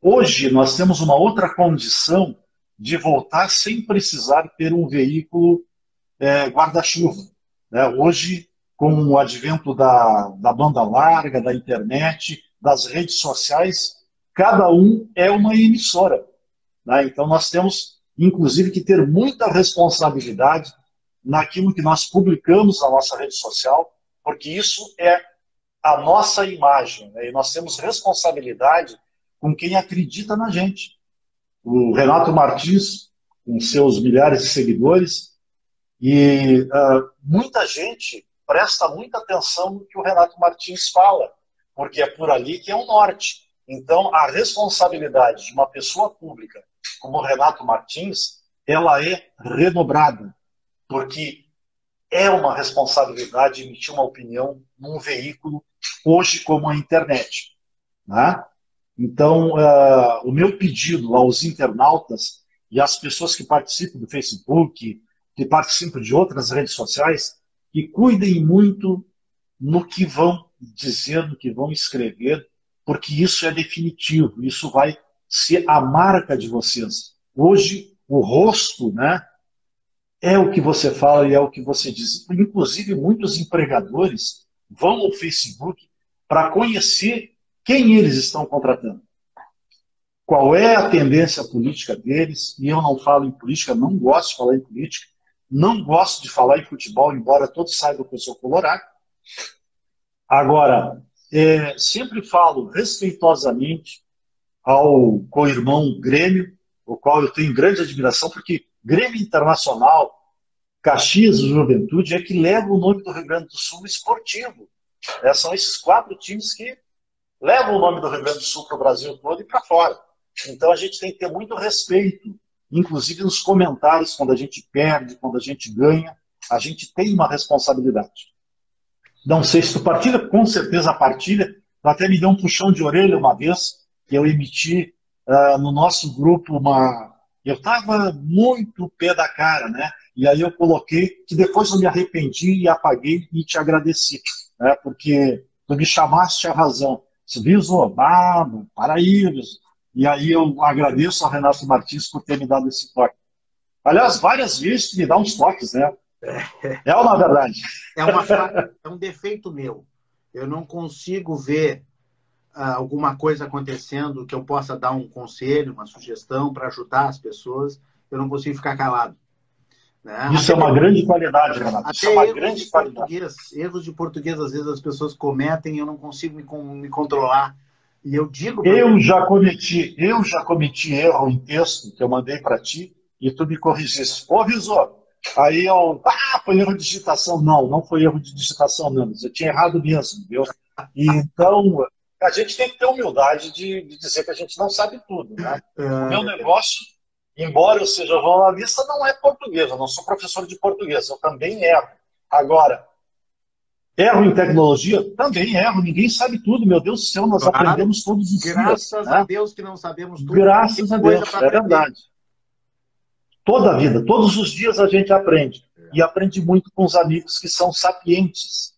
Hoje nós temos uma outra condição de voltar sem precisar ter um veículo é, guarda-chuva. Né? Hoje, com o advento da, da banda larga, da internet, das redes sociais, cada um é uma emissora. Né? Então nós temos, inclusive, que ter muita responsabilidade naquilo que nós publicamos na nossa rede social, porque isso é a nossa imagem. Né? E nós temos responsabilidade com quem acredita na gente. O Renato Martins, com seus milhares de seguidores, e uh, muita gente presta muita atenção no que o Renato Martins fala, porque é por ali que é o norte. Então, a responsabilidade de uma pessoa pública como o Renato Martins, ela é redobrada, porque é uma responsabilidade emitir uma opinião num veículo hoje como a internet. Né? Então, uh, o meu pedido aos internautas e às pessoas que participam do Facebook, que participam de outras redes sociais, que cuidem muito no que vão dizer, no que vão escrever, porque isso é definitivo, isso vai ser a marca de vocês. Hoje, o rosto, né, é o que você fala e é o que você diz. Inclusive, muitos empregadores vão ao Facebook para conhecer quem eles estão contratando? Qual é a tendência política deles? E eu não falo em política, não gosto de falar em política, não gosto de falar em futebol, embora todos saibam que eu sou colorado. Agora, é, sempre falo respeitosamente ao co-irmão Grêmio, o qual eu tenho grande admiração, porque Grêmio Internacional, Caxias Juventude é que leva o nome do Rio Grande do Sul esportivo. É, são esses quatro times que leva o nome do Rio Grande do Sul para o Brasil todo e para fora. Então a gente tem que ter muito respeito, inclusive nos comentários, quando a gente perde, quando a gente ganha, a gente tem uma responsabilidade. Não sei se tu partilha, com certeza partilha. Até me deu um puxão de orelha uma vez que eu emiti uh, no nosso grupo uma. Eu estava muito pé da cara, né? E aí eu coloquei que depois eu me arrependi e apaguei e te agradeci, né? Porque tu me chamaste a razão. Viso Obama, Paraíbas. E aí eu agradeço ao Renato Martins por ter me dado esse toque. Aliás, várias vezes me dá uns toques, né? É é verdade? É, uma, é um defeito meu. Eu não consigo ver uh, alguma coisa acontecendo que eu possa dar um conselho, uma sugestão para ajudar as pessoas. Eu não consigo ficar calado. Né? Isso até é uma grande qualidade, Renato. Isso é uma grande qualidade. Erros de português, às vezes as pessoas cometem e eu não consigo me, me controlar. E eu digo. Eu mim, já cometi, eu já cometi erro em texto que eu mandei para ti e tu me corrigiste. Ô, Visor, aí eu. Ah, foi erro de digitação. Não, não foi erro de digitação, não. Eu tinha errado mesmo, viu? E, então, a gente tem que ter humildade de, de dizer que a gente não sabe tudo, né? É... O meu negócio embora eu seja jornalista, não é português, eu não sou professor de português, eu também erro. Agora, Erro em tecnologia? Também erro. Ninguém sabe tudo, meu Deus do céu, nós claro. aprendemos todos os Graças dias. Graças a né? Deus que não sabemos tudo. Graças a Deus, é verdade. Toda a vida, todos os dias a gente aprende. É. E aprende muito com os amigos que são sapientes.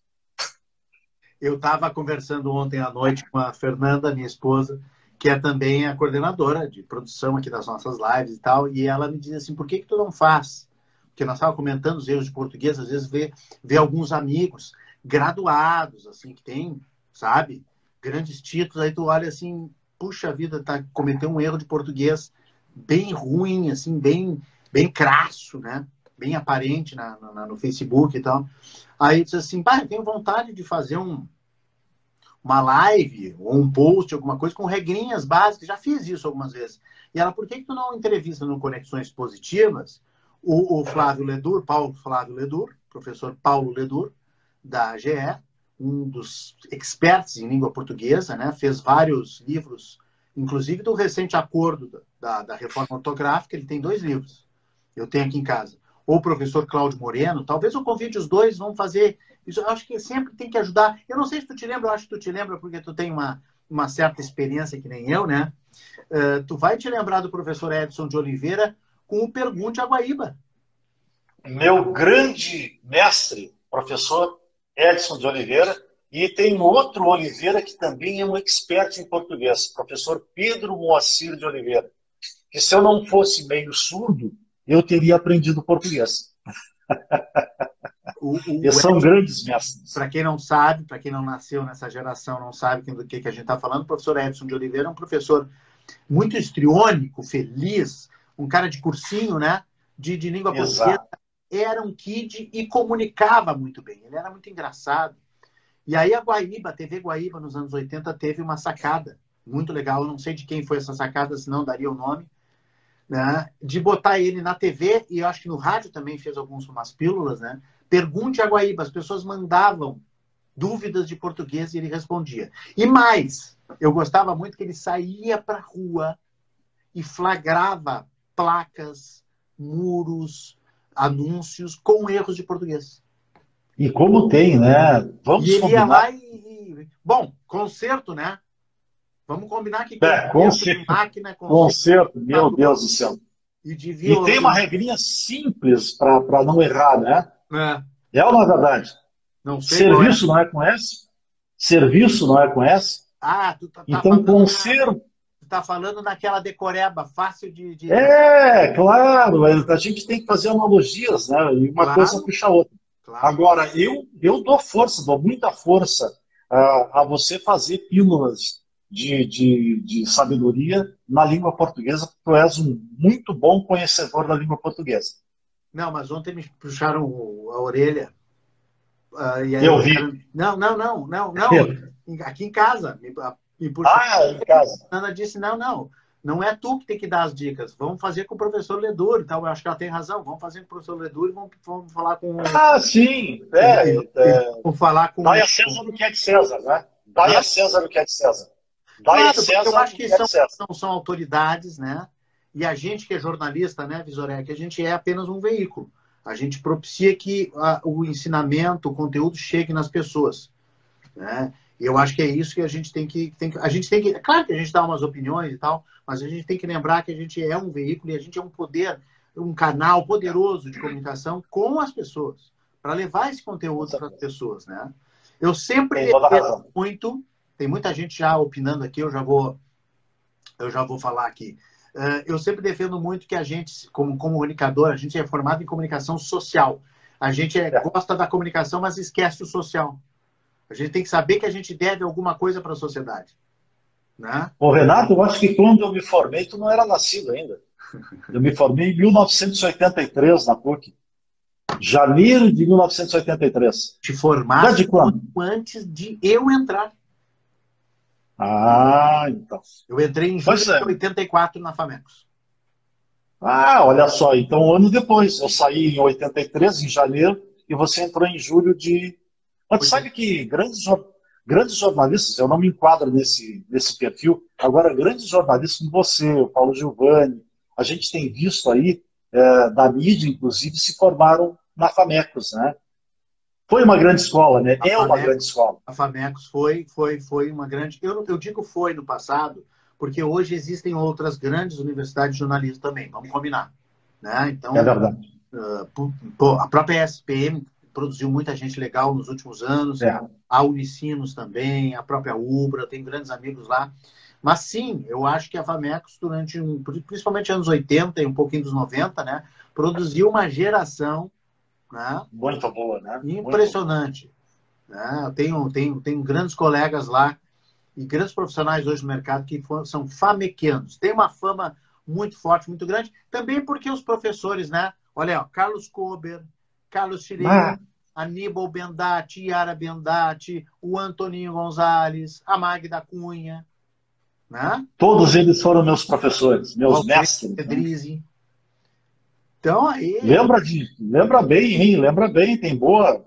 Eu estava conversando ontem à noite com a Fernanda, minha esposa, que é também a coordenadora de produção aqui das nossas lives e tal, e ela me diz assim, por que, que tu não faz? Porque nós estávamos comentando os erros de português, às vezes vê, vê alguns amigos graduados, assim, que tem, sabe, grandes títulos, aí tu olha assim, puxa vida, tá, cometeu um erro de português bem ruim, assim, bem, bem crasso, né? Bem aparente na, na no Facebook e tal. Aí diz assim, pai, tenho vontade de fazer um, uma live ou um post, alguma coisa com regrinhas básicas. Já fiz isso algumas vezes. E ela, por que, que tu não entrevista no Conexões Positivas o, o Flávio Ledur, Paulo Flávio Ledur, professor Paulo Ledur, da GE, um dos experts em língua portuguesa, né? fez vários livros, inclusive do recente acordo da, da reforma ortográfica, ele tem dois livros, eu tenho aqui em casa. O professor Cláudio Moreno, talvez eu convide os dois, vamos fazer isso. Eu acho que sempre tem que ajudar. Eu não sei se tu te lembra, eu acho que tu te lembra, porque tu tem uma, uma certa experiência que nem eu, né? Uh, tu vai te lembrar do professor Edson de Oliveira com o Pergunte a Guaíba. Meu grande mestre, professor Edson de Oliveira, e tem outro Oliveira que também é um expert em português, professor Pedro Moacir de Oliveira, que se eu não fosse meio surdo, eu teria aprendido português. O, o, são grandes mestres. Para quem não sabe, para quem não nasceu nessa geração, não sabe do que, que a gente está falando, o professor Edson de Oliveira é um professor muito histriônico, feliz, um cara de cursinho, né? De, de língua portuguesa era um kid e comunicava muito bem. Ele era muito engraçado. E aí a Guaíba, a TV Guaíba, nos anos 80, teve uma sacada muito legal. Eu não sei de quem foi essa sacada, senão daria o nome. Né? De botar ele na TV, e eu acho que no rádio também fez algumas umas pílulas, né? Pergunte a Guaíba. As pessoas mandavam dúvidas de português e ele respondia. E mais, eu gostava muito que ele saía para a rua e flagrava placas, muros, anúncios com erros de português. E como tem, né? Vamos e combinar. ia lá e, Bom, conserto, né? Vamos combinar que é, concerto, máquina, concerto, concerto meu Deus do céu. E, e tem uma regrinha simples para não errar, né? É. É ou não é verdade? Não sei Serviço não é. não é com S? Serviço não é com S? Ah, tu tá, tá Então, conserto está falando naquela decoreba fácil de, de, É, claro, a gente tem que fazer analogias, né? E uma claro, coisa puxa a outra. Claro. Agora, eu, eu dou força, dou muita força uh, a você fazer pílulas de, de, de sabedoria na língua portuguesa, porque tu és um muito bom conhecedor da língua portuguesa. Não, mas ontem me puxaram a orelha. Uh, eu vi. Não, não, não, não, não. Aqui em casa. E por ah, em casa. A Ana disse: não, não, não é tu que tem que dar as dicas. Vamos fazer com o professor Ledur. Então, eu acho que ela tem razão. Vamos fazer com o professor Ledur e vamos, vamos falar com. Ah, sim. É, é... Vamos falar com. Dai a César o que é de César, né? Dai a César o que é de César. Dai claro, a César eu acho que, é são, são, são autoridades, né? E a gente que é jornalista, né, Visorek, a gente é apenas um veículo. A gente propicia que a, o ensinamento, o conteúdo chegue nas pessoas. Né? E eu acho que é isso que a gente tem que, tem que. A gente tem que. É claro que a gente dá umas opiniões e tal, mas a gente tem que lembrar que a gente é um veículo e a gente é um poder, um canal poderoso de comunicação com as pessoas, para levar esse conteúdo para as pessoas, né? Eu sempre defendo muito, tem muita gente já opinando aqui, eu já vou, eu já vou falar aqui. Uh, eu sempre defendo muito que a gente, como comunicador, a gente é formado em comunicação social. A gente é, é. gosta da comunicação, mas esquece o social. A gente tem que saber que a gente deve alguma coisa para a sociedade. Né? Ô, Renato, eu acho que quando eu me formei, tu não era nascido ainda. Eu me formei em 1983 na PUC. Janeiro de 1983. Te formaste antes de eu entrar. Ah, então. Eu entrei em julho é. de 84 na Famecos. Ah, olha só, então um ano depois. Eu saí em 83, em janeiro, e você entrou em julho de mas sabe que grandes, grandes jornalistas, eu não me enquadro nesse, nesse perfil, agora grandes jornalistas como você, o Paulo Giovanni, a gente tem visto aí, é, da mídia, inclusive, se formaram na FAMECOS, né? foi uma grande escola, né? A é Famecos, uma grande escola. A Famecos foi, foi, foi uma grande. Eu, eu digo foi no passado, porque hoje existem outras grandes universidades de jornalismo também, vamos combinar. Né? Então, é verdade. Uh, a própria SPM produziu muita gente legal nos últimos anos, é. a Unicinos também, a própria Ubra, tem grandes amigos lá. Mas sim, eu acho que a Famecos, durante um, principalmente anos 80 e um pouquinho dos 90, né, produziu uma geração né, muito boa, né? Impressionante. Né? Eu tenho, tenho, tenho grandes colegas lá e grandes profissionais hoje no mercado que são famequianos. Tem uma fama muito forte, muito grande, também porque os professores, né? Olha, ó, Carlos Kober, Carlos Chile, ah. Aníbal Bendati, Yara Bendati, o Antoninho Gonzalez, a Magda Cunha, né? Todos eles foram meus professores, meus mestres. Pedrizzi. Né? Então aí. Lembra de, lembra bem, hein? Lembra bem, tem boa,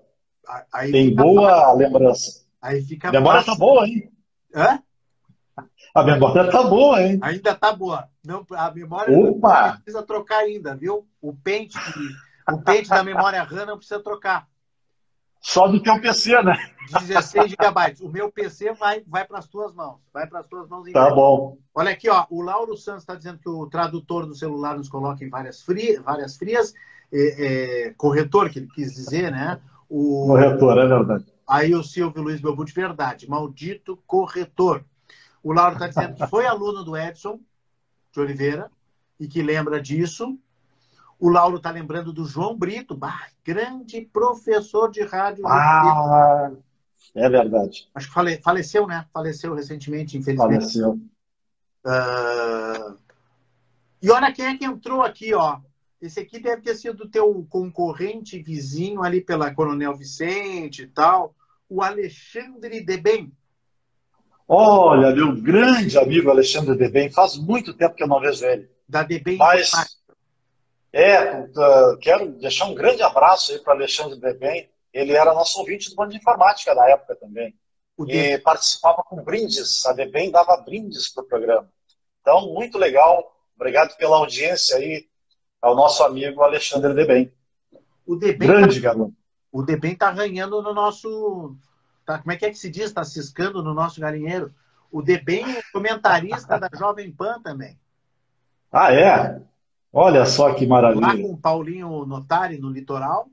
aí tem boa lembrança. Aí fica. A memória tá boa, hein? Hã? A memória tá boa, hein? Ainda tá boa. Não, a memória Opa! não precisa trocar ainda, viu? O pente, o pente da memória RAM não precisa trocar. Só do teu PC, né? 16 GB. O meu PC vai, vai para as tuas mãos. Vai para as tuas mãos. Tá bom. Olha aqui, ó. O Lauro Santos está dizendo que o tradutor do celular nos coloca em várias, fri várias frias. É, é, corretor, que ele quis dizer, né? O, corretor, é verdade. Aí o Silvio Luiz Belbuti, verdade. Maldito corretor. O Lauro está dizendo que foi aluno do Edson de Oliveira e que lembra disso. O Lauro está lembrando do João Brito, bah, grande professor de rádio. Ah, é verdade. Acho que fale, faleceu, né? Faleceu recentemente, infelizmente. Faleceu. Uh... E olha quem é que entrou aqui, ó. Esse aqui deve ter sido teu concorrente vizinho ali pela Coronel Vicente e tal, o Alexandre Debem. Olha, meu grande amigo Alexandre Debem, faz muito tempo que eu não vejo ele. Da Debem Mas, é, uh, quero deixar um grande abraço aí para Alexandre Debem. Ele era nosso ouvinte do Bando de Informática na época também. O e participava com brindes. A Debem dava brindes para o programa. Então, muito legal. Obrigado pela audiência aí ao nosso amigo Alexandre Debem. O Debem Grande tá... garoto. O Debem está ganhando no nosso. Tá, como é que é que se diz? Está ciscando no nosso galinheiro. O Debem é comentarista da Jovem Pan também. Ah, é? Olha só que maravilha. Lá com o Paulinho Notari no litoral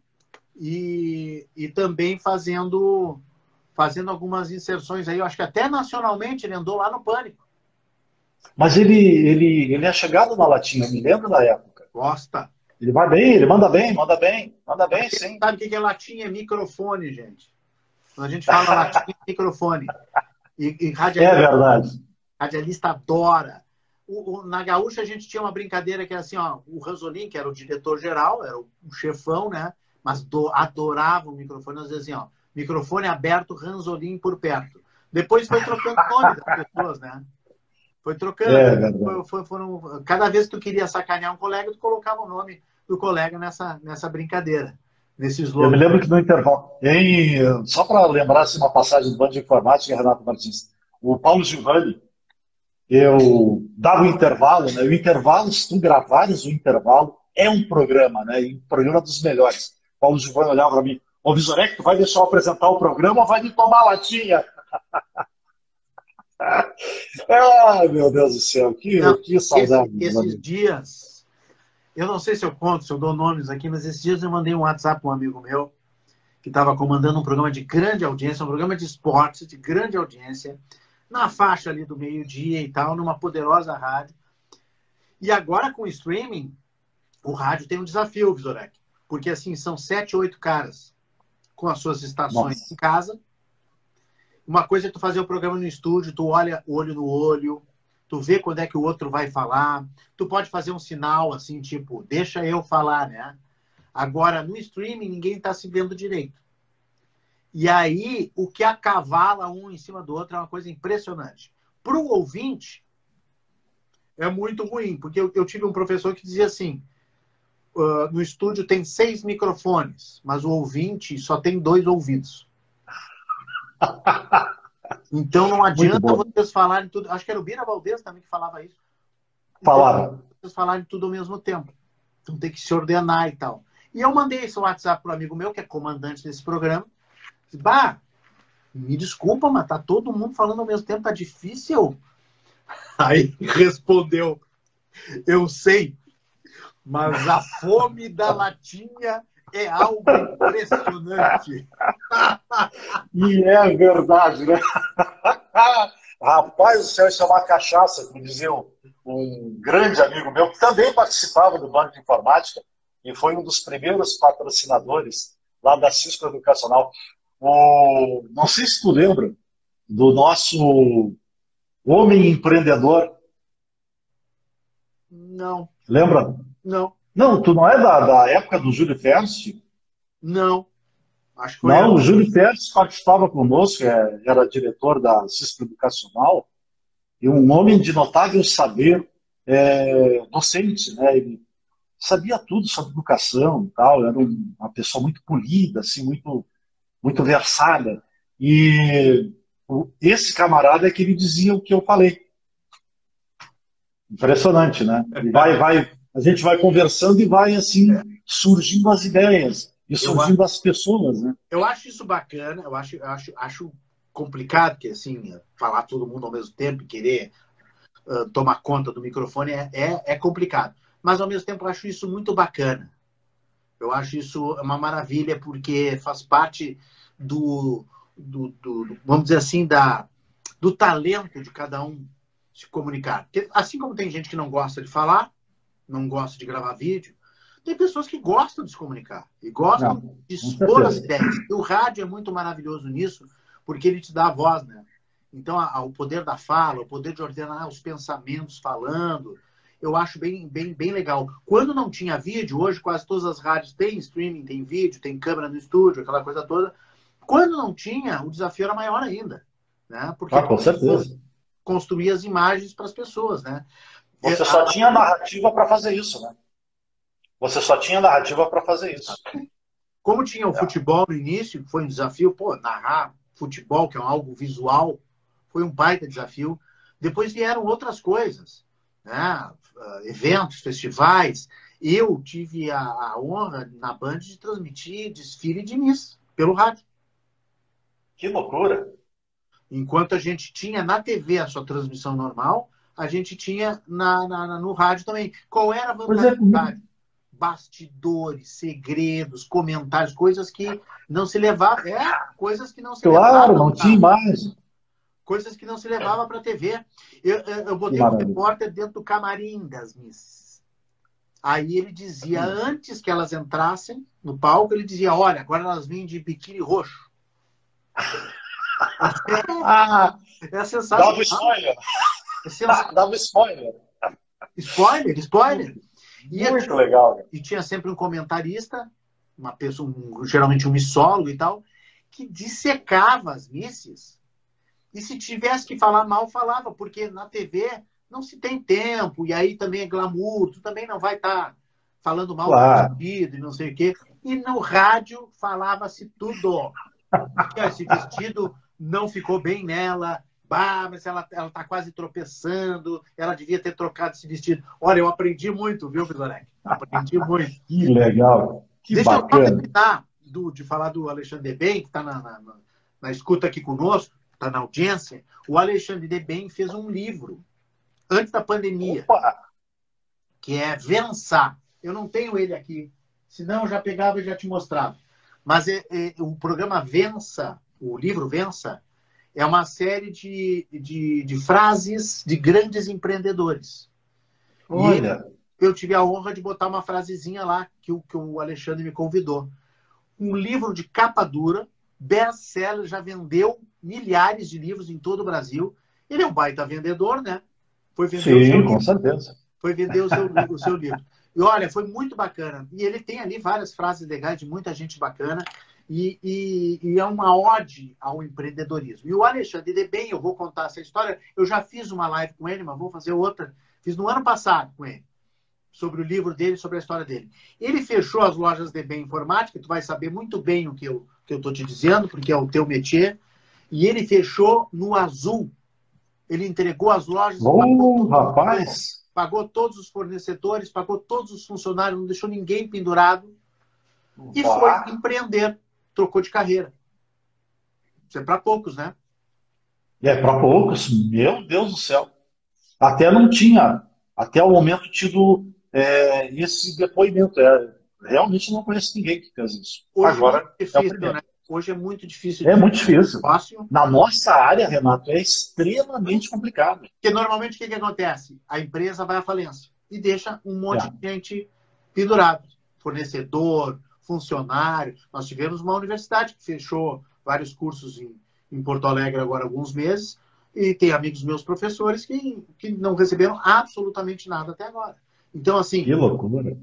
e, e também fazendo fazendo algumas inserções aí. Eu acho que até nacionalmente ele andou lá no Pânico. Mas ele, ele, ele é chegado na Latinha, me lembro da época. Gosta. Ele vai bem, ele manda bem, manda bem, manda bem, sim. Sabe o que é latinha? É microfone, gente. Quando a gente fala latinha, é microfone. E, e radialista, é verdade. Radialista adora o, o, na Gaúcha a gente tinha uma brincadeira que era assim, ó, o Ranzolin, que era o diretor-geral, era o, o, chefão, né? Mas do, adorava o microfone, às vezes assim, ó, microfone aberto, Ranzolin por perto. Depois foi trocando nome das pessoas, né? Foi trocando. É, foi, foi, foram, cada vez que tu queria sacanear um colega, tu colocava o nome do colega nessa, nessa brincadeira. Nesse Eu me lembro que no intervalo, em, só para lembrar assim, uma passagem do Bando de Informática, Renato Martins, o Paulo Giovanni, eu dava o intervalo, né? O intervalo, se tu gravares o intervalo, é um programa, né? Um programa dos melhores. Paulo Giovanni olhava para mim, ô Visorek, tu vai deixar eu apresentar o programa ou vai me tomar latinha? ah, meu Deus do céu, que, não, que saudade. Esse, esses dias, eu não sei se eu conto, se eu dou nomes aqui, mas esses dias eu mandei um WhatsApp para um amigo meu que estava comandando um programa de grande audiência, um programa de esportes de grande audiência na faixa ali do meio-dia e tal, numa poderosa rádio. E agora com o streaming, o rádio tem um desafio, Visorek. Porque assim, são sete, oito caras com as suas estações Nossa. em casa. Uma coisa é tu fazer o programa no estúdio, tu olha olho no olho, tu vê quando é que o outro vai falar. Tu pode fazer um sinal assim, tipo, deixa eu falar, né? Agora, no streaming, ninguém está se vendo direito. E aí, o que acavala um em cima do outro é uma coisa impressionante. Para o ouvinte, é muito ruim, porque eu, eu, tive um professor que dizia assim: uh, no estúdio tem seis microfones, mas o ouvinte só tem dois ouvidos. Então não adianta vocês falarem tudo. Acho que era o Bira Valdez também que falava isso. Falava. Vocês falarem tudo ao mesmo tempo. Então tem que se ordenar e tal. E eu mandei esse WhatsApp para um amigo meu, que é comandante desse programa, Bah, me desculpa, mas tá todo mundo falando ao mesmo tempo, tá difícil. Aí respondeu, eu sei, mas a fome da latinha é algo impressionante. E é verdade, né? Rapaz do céu, isso é uma cachaça, como dizia um grande amigo meu, que também participava do Banco de Informática e foi um dos primeiros patrocinadores lá da Cisco Educacional. O, não sei se tu lembra do nosso homem empreendedor. Não. Lembra? Não. Não, tu não é da, da época do Júlio Fersti? Não. Acho que não, o Júlio Fersti participava conosco, é, era diretor da Cisco Educacional, e um homem de notável saber é, docente, né? Ele sabia tudo sobre educação e tal, era uma pessoa muito polida, assim, muito, muito versada. E esse camarada é que ele dizia o que eu falei. Impressionante, né? E vai, vai, a gente vai conversando e vai assim surgindo as ideias e surgindo acho, as pessoas, né? Eu acho isso bacana, eu acho, eu acho, acho complicado que assim falar todo mundo ao mesmo tempo e querer uh, tomar conta do microfone é, é, é, complicado. Mas ao mesmo tempo eu acho isso muito bacana. Eu acho isso uma maravilha porque faz parte do, do, do vamos dizer assim da do talento de cada um se comunicar. Porque, assim como tem gente que não gosta de falar, não gosta de gravar vídeo, tem pessoas que gostam de se comunicar e gostam não, de expor as ideias. E o rádio é muito maravilhoso nisso, porque ele te dá a voz, né? Então, a, a, o poder da fala, o poder de ordenar os pensamentos falando, eu acho bem, bem, bem legal. Quando não tinha vídeo, hoje quase todas as rádios têm streaming, tem vídeo, tem câmera no estúdio, aquela coisa toda. Quando não tinha, o desafio era maior ainda, né? Porque ah, com certeza. construir as imagens para as pessoas, né? Você só tinha narrativa para fazer isso, né? Você só tinha narrativa para fazer isso. Como tinha o é. futebol no início, foi um desafio, pô, narrar futebol, que é algo visual, foi um baita desafio. Depois vieram outras coisas, né? Uh, eventos, festivais. Eu tive a, a, honra na Band de transmitir desfile de Miss pelo rádio. Que loucura! Enquanto a gente tinha na TV a sua transmissão normal, a gente tinha na, na, no rádio também. Qual era a vantagem é. do rádio? Bastidores, segredos, comentários, coisas que não se levavam. É, coisas que não se claro, levavam. Claro, não tinha imagem. Coisas que não se levavam para a TV. Eu, eu, eu botei um repórter dentro do camarim das Misses. Aí ele dizia, antes que elas entrassem no palco, ele dizia: Olha, agora elas vêm de biquíni roxo. É, é sensacional. Dava spoiler. Ah, dava spoiler. Spoiler, spoiler. E Muito tinha, legal. E tinha sempre um comentarista, uma pessoa, um, geralmente um missólogo e tal, que dissecava as misses. E se tivesse que falar mal, falava, porque na TV não se tem tempo, e aí também é glamour, tu também não vai estar tá falando mal claro. do vestido e não sei o quê. E no rádio falava-se tudo. Esse vestido não ficou bem nela, Bah, mas ela, ela tá quase tropeçando, ela devia ter trocado esse vestido. Olha, eu aprendi muito, viu, Bizorek? Aprendi muito. que legal, que Deixa bacana. eu terminar do, de falar do Alexandre Debem, que está na, na, na, escuta aqui conosco, está na audiência. O Alexandre Debem fez um livro, antes da pandemia, Opa. que é Vençar. Eu não tenho ele aqui, senão eu já pegava e já te mostrava. Mas é, é, o programa Vença, o livro Vença, é uma série de, de, de frases de grandes empreendedores. Olha. E eu tive a honra de botar uma frasezinha lá que que o Alexandre me convidou. Um livro de capa dura, best-seller, já vendeu milhares de livros em todo o Brasil. Ele é um baita vendedor, né? Foi vender Sim, o seu com livro. certeza. Foi vender o seu, o seu livro. E olha, foi muito bacana. E ele tem ali várias frases legais de muita gente bacana. E, e, e, é uma ode ao empreendedorismo. E o Alexandre de Bem, eu vou contar essa história. Eu já fiz uma live com ele, mas vou fazer outra. Fiz no ano passado com ele, sobre o livro dele, sobre a história dele. Ele fechou as lojas de bem informática, tu vai saber muito bem o que eu que estou te dizendo, porque é o teu métier. E ele fechou no azul. Ele entregou as lojas. Oh, rapaz! Pagou todos os fornecedores, pagou todos os funcionários, não deixou ninguém pendurado. E foi empreender trocou de carreira. Isso é para poucos, né? É, para poucos. Meu Deus do céu. Até não tinha, até o momento, tido é, esse depoimento. É, realmente não conheço ninguém que fez isso. Hoje Agora, é difícil, é né? Hoje é muito difícil. É muito difícil. Fácil. Na nossa área, Renato, é extremamente complicado. Porque normalmente o que, que acontece? A empresa vai à falência e deixa um monte é. de gente pendurado. Fornecedor, funcionário. Nós tivemos uma universidade que fechou vários cursos em, em Porto Alegre agora há alguns meses e tem amigos meus professores que, que não receberam absolutamente nada até agora. Então, assim. Que loucura.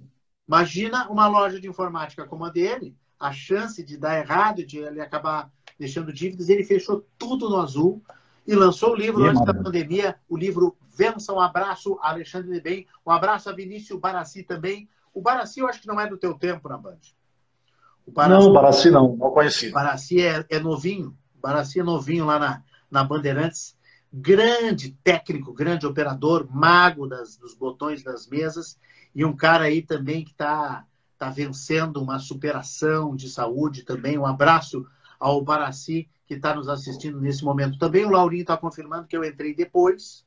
Imagina uma loja de informática como a dele, a chance de dar errado, de ele acabar deixando dívidas, ele fechou tudo no azul e lançou o livro antes da pandemia, o livro Vença, um abraço a Alexandre de Bem, um abraço a Vinícius Barassi também. O Barassi eu acho que não é do teu tempo na Band. O Barassi, não, o Barassi não, não conheci. O Barassi é, é novinho, o Barassi é novinho lá na, na Bandeirantes, grande técnico, grande operador, mago das, dos botões das mesas, e um cara aí também que está tá vencendo uma superação de saúde também. Um abraço ao Barassi, que está nos assistindo nesse momento. Também o Laurinho está confirmando que eu entrei depois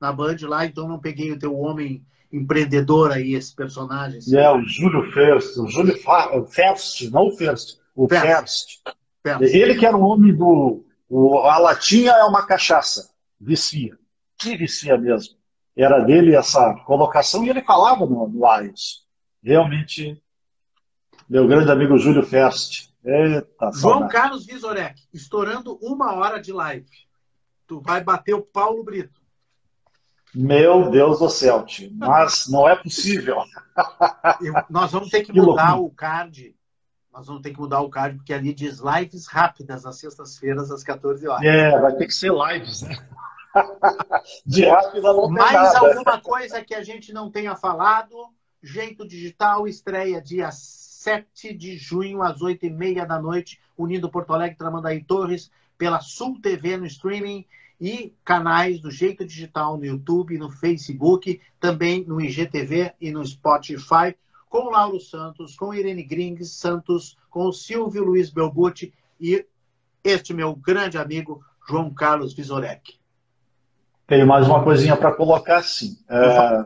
na Band lá, então não peguei o teu homem empreendedor aí, esse personagem. É, o Júlio First, o Júlio First, não o First, o First. First. Ele que era o homem do. O, a latinha é uma cachaça, vicia. Que vicia mesmo. Era dele essa colocação e ele falava no, no. Realmente, meu grande amigo Júlio Fest. Eita, João saudade. Carlos Visorek, estourando uma hora de live. Tu vai bater o Paulo Brito. Meu Deus do céu, tio. Mas não é possível. Eu, nós vamos ter que, que mudar loucura. o card. Nós vamos ter que mudar o card, porque ali diz lives rápidas às sextas-feiras, às 14 horas. É, vai ter que ser lives, né? De rápida não Mais nada. alguma coisa que a gente não tenha falado? Jeito Digital estreia dia 7 de junho, às 8h30 da noite, unindo Porto Alegre, Tramandaí Torres, pela Sul TV no streaming e canais do Jeito Digital no YouTube, no Facebook, também no IGTV e no Spotify, com Lauro Santos, com Irene Grings Santos, com o Silvio Luiz Belbucci e este meu grande amigo João Carlos Visorek. Tenho mais uma coisinha para colocar, sim. É,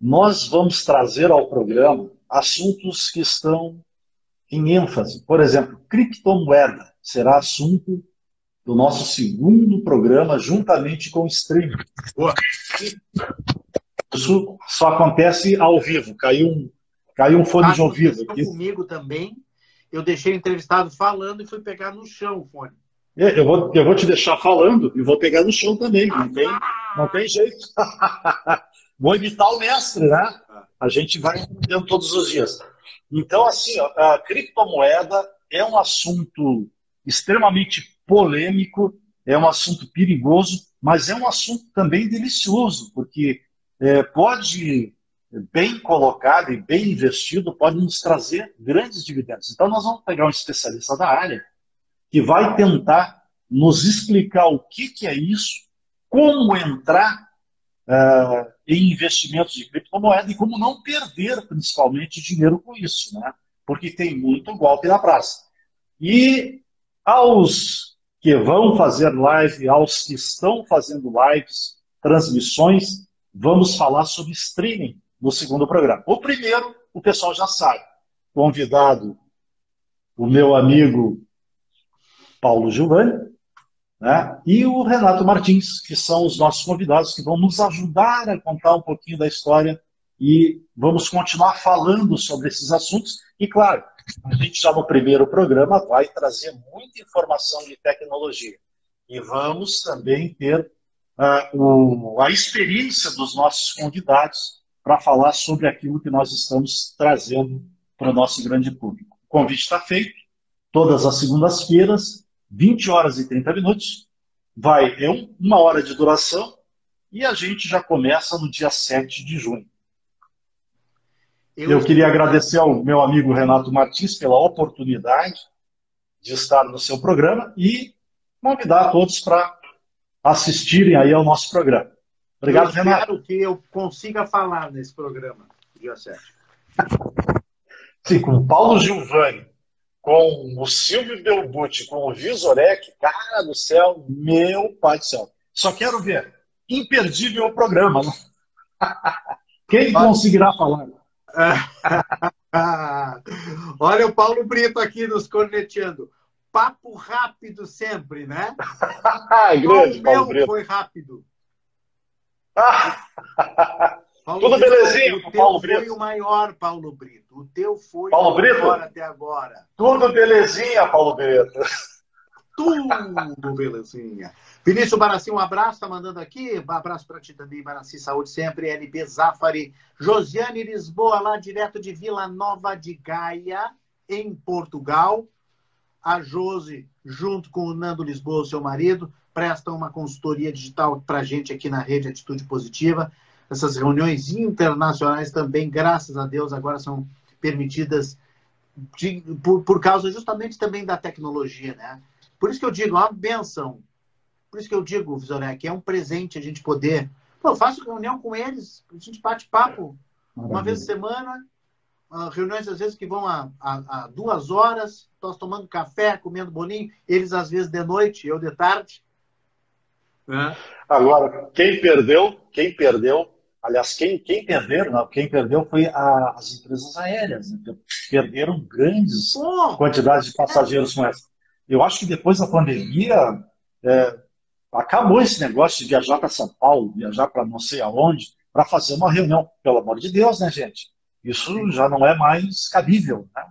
nós vamos trazer ao programa assuntos que estão em ênfase. Por exemplo, criptomoeda será assunto do nosso segundo programa, juntamente com o streaming. Isso só acontece ao vivo. Caiu um, caiu um fone de ouvido aqui. comigo também. Eu deixei o entrevistado falando e fui pegar no chão o fone. É, eu vou, eu vou te deixar falando e vou pegar no chão também. Não tem, não tem jeito. vou imitar o mestre, né? A gente vai aprendendo todos os dias. Então, assim, ó, a criptomoeda é um assunto extremamente polêmico, é um assunto perigoso, mas é um assunto também delicioso, porque é, pode, bem colocado e bem investido, pode nos trazer grandes dividendos. Então, nós vamos pegar um especialista da área que vai tentar nos explicar o que, que é isso, como entrar uh, em investimentos de criptomoeda e como não perder, principalmente, dinheiro com isso, né? porque tem muito golpe na praça. E aos que vão fazer live, aos que estão fazendo lives, transmissões, vamos falar sobre streaming no segundo programa. O primeiro, o pessoal já sabe. Convidado, o meu amigo Paulo Giovanni, né? e o Renato Martins, que são os nossos convidados que vão nos ajudar a contar um pouquinho da história e vamos continuar falando sobre esses assuntos. E, claro, a gente já no primeiro programa vai trazer muita informação de tecnologia. E vamos também ter uh, o, a experiência dos nossos convidados para falar sobre aquilo que nós estamos trazendo para o nosso grande público. O convite está feito, todas as segundas-feiras, 20 horas e 30 minutos. Vai, é um, uma hora de duração e a gente já começa no dia 7 de junho. Eu, Eu queria agradecer ao meu amigo Renato Martins pela oportunidade de estar no seu programa e convidar a todos para assistirem aí ao nosso programa. Obrigado, eu Renato. Espero que eu consiga falar nesse programa, dia 7. Sim, com Paulo Giovanni, com o Silvio Belbucci, com o Visorek, cara do céu, meu pai do céu. Só quero ver. Imperdível o programa. Né? Quem conseguirá falar? Olha o Paulo Brito aqui nos corneteando. Papo rápido sempre, né? Grande, o Paulo meu foi rápido. Paulo Tudo Brito, belezinha, o Paulo Brito? foi o maior, Paulo Brito. O teu foi Paulo o Brito? maior até agora. Tudo belezinha, Paulo Brito. Tudo belezinha. Vinícius Barassi, um abraço, tá mandando aqui. Um abraço para ti também, Barassi, saúde sempre. LB Zafari. Josiane Lisboa, lá direto de Vila Nova de Gaia, em Portugal. A Josi, junto com o Nando Lisboa, seu marido, prestam uma consultoria digital para gente aqui na rede Atitude Positiva. Essas reuniões internacionais também, graças a Deus, agora são permitidas de, por, por causa justamente também da tecnologia, né? Por isso que eu digo, é uma benção. Por isso que eu digo, Visorek, é um presente a gente poder. Pô, eu faço reunião com eles, a gente bate papo uma vez por semana, reuniões às vezes que vão a, a, a, duas horas, nós tomando café, comendo bolinho, eles às vezes de noite, eu de tarde. É. Agora, quem perdeu, quem perdeu, aliás, quem, quem perderam, não, quem perdeu foi a, as empresas aéreas, né? perderam grandes Pô, quantidades de passageiros com essa. Eu acho que depois da pandemia é, acabou esse negócio de viajar para São Paulo, viajar para não sei aonde, para fazer uma reunião. Pelo amor de Deus, né, gente? Isso já não é mais cabível. Né?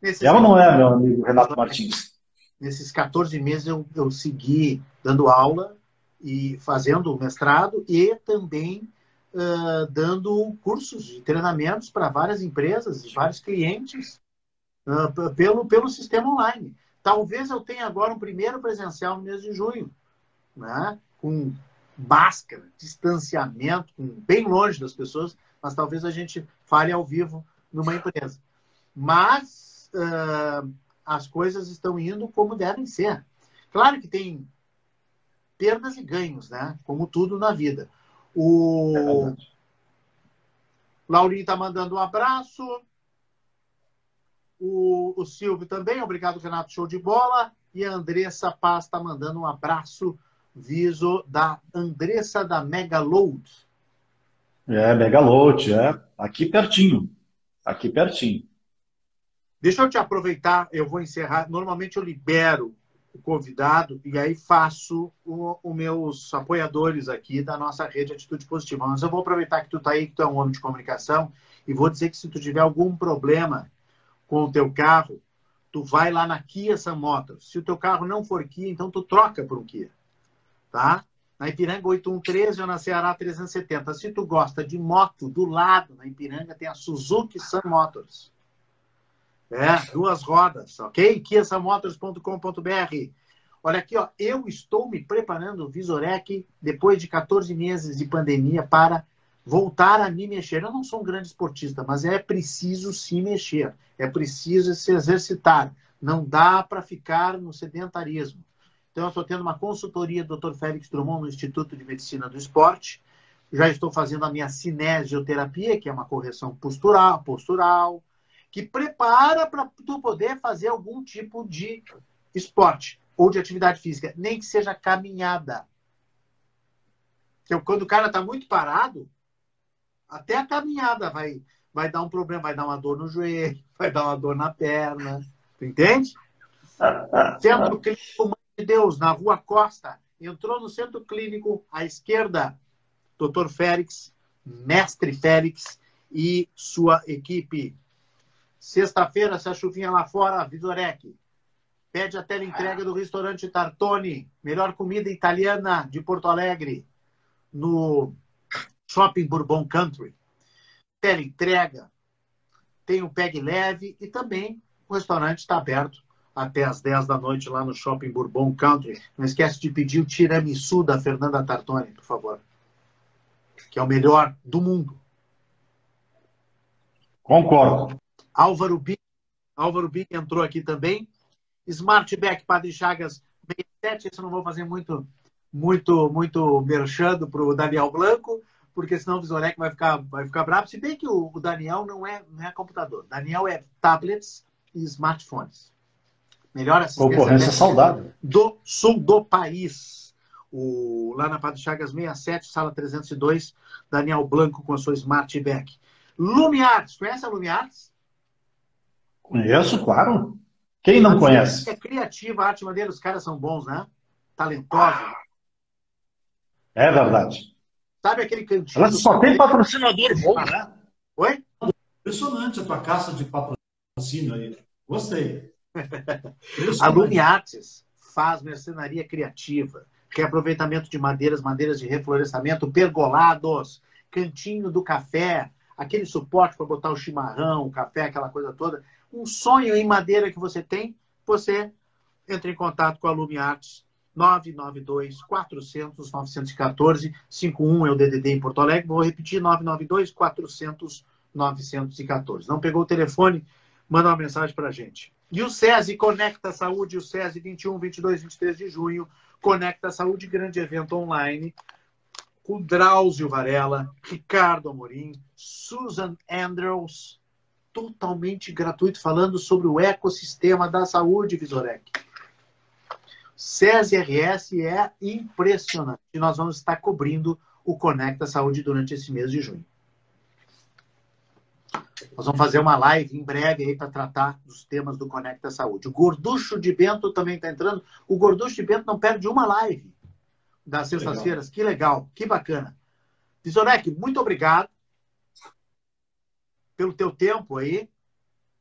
Nesses é ou não é, meu amigo Renato Martins? Nesses 14 meses eu, eu segui dando aula e fazendo mestrado e também uh, dando cursos de treinamentos para várias empresas e vários clientes uh, pelo, pelo sistema online. Talvez eu tenha agora um primeiro presencial no mês de junho, né? com máscara, distanciamento, bem longe das pessoas, mas talvez a gente fale ao vivo numa empresa. Mas uh, as coisas estão indo como devem ser. Claro que tem perdas e ganhos, né? Como tudo na vida. O é Laurinho está mandando um abraço. O, o Silvio também, obrigado, Renato, show de bola. E a Andressa Paz está mandando um abraço viso da Andressa da Megaload. É, Megaload, é. Aqui pertinho. Aqui pertinho. Deixa eu te aproveitar, eu vou encerrar. Normalmente eu libero o convidado e aí faço os meus apoiadores aqui da nossa rede Atitude Positiva. Mas eu vou aproveitar que tu está aí, que tu é um homem de comunicação, e vou dizer que se tu tiver algum problema com o teu carro, tu vai lá na Kia Sam Motors. Se o teu carro não for Kia, então tu troca por um Kia tá? Na Ipiranga 813 ou na Ceará 370. Se tu gosta de moto, do lado, na Ipiranga tem a Suzuki Sun Motors. É, duas rodas, ok? kiasamotors.com.br. Olha aqui, ó, eu estou me preparando, Visorec, depois de 14 meses de pandemia, para voltar a me mexer. Eu não sou um grande esportista, mas é preciso se mexer, é preciso se exercitar. Não dá para ficar no sedentarismo. Então, eu estou tendo uma consultoria do Dr. Félix Drummond no Instituto de Medicina do Esporte. Já estou fazendo a minha cinesioterapia, que é uma correção postural, postural que prepara para tu poder fazer algum tipo de esporte ou de atividade física, nem que seja caminhada. Então, quando o cara está muito parado, até a caminhada vai, vai dar um problema, vai dar uma dor no joelho, vai dar uma dor na perna. Tu entende? Centro Clínico Deus, na Rua Costa. Entrou no centro clínico à esquerda, Dr. Félix, Mestre Félix e sua equipe. Sexta-feira, se a chuvinha lá fora, Visorec. Pede a tela entrega do restaurante Tartone, melhor comida italiana de Porto Alegre, no Shopping Bourbon Country. Tela entrega, tem o Peg Leve e também o restaurante está aberto até às 10 da noite lá no Shopping Bourbon Country. Não esquece de pedir o tiramisu da Fernanda Tartoni, por favor. Que é o melhor do mundo. Concordo. Álvaro B. Álvaro B entrou aqui também. Smartback Padre Chagas 67. Isso eu não vou fazer muito, muito, muito merchando para o Daniel Blanco, porque senão o Visorec vai ficar, vai ficar bravo. Se bem que o, o Daniel não é, não é computador. Daniel é tablets e smartphones. Melhor assistência Concorrência saudável. do sul do país. O, lá na Padre Chagas 67, sala 302, Daniel Blanco com a sua Smart Back. Lumiartes, conhece a Lumiartes? Conheço, claro. Quem não conhece? É criativa, a arte maneira, os caras são bons, né? Talentosos. É verdade. Sabe aquele cantinho? Ela só tem patrocinador bom, né? Oi? Impressionante a tua caça de patrocínio aí. Gostei. A Lumiartes faz mercenaria criativa, reaproveitamento de madeiras, madeiras de reflorestamento, pergolados, cantinho do café, aquele suporte para botar o chimarrão, o café, aquela coisa toda. Um sonho em madeira que você tem, você entra em contato com a Lumiartes 992 400 914 51 é o DDD em Porto Alegre. Vou repetir 992 400 914. Não pegou o telefone? Manda uma mensagem para a gente. E o SESI Conecta Saúde, o SESI 21, 22, 23 de junho, Conecta Saúde, grande evento online, com Drauzio Varela, Ricardo Amorim, Susan Andrews, totalmente gratuito, falando sobre o ecossistema da saúde, Visorec. SESI RS é impressionante. E nós vamos estar cobrindo o Conecta Saúde durante esse mês de junho. Nós vamos fazer uma live em breve aí para tratar dos temas do Conecta Saúde. O Gorducho de Bento também está entrando. O Gorducho de Bento não perde uma live das sextas-feiras. Que legal, que bacana. Visorek, muito obrigado pelo teu tempo aí,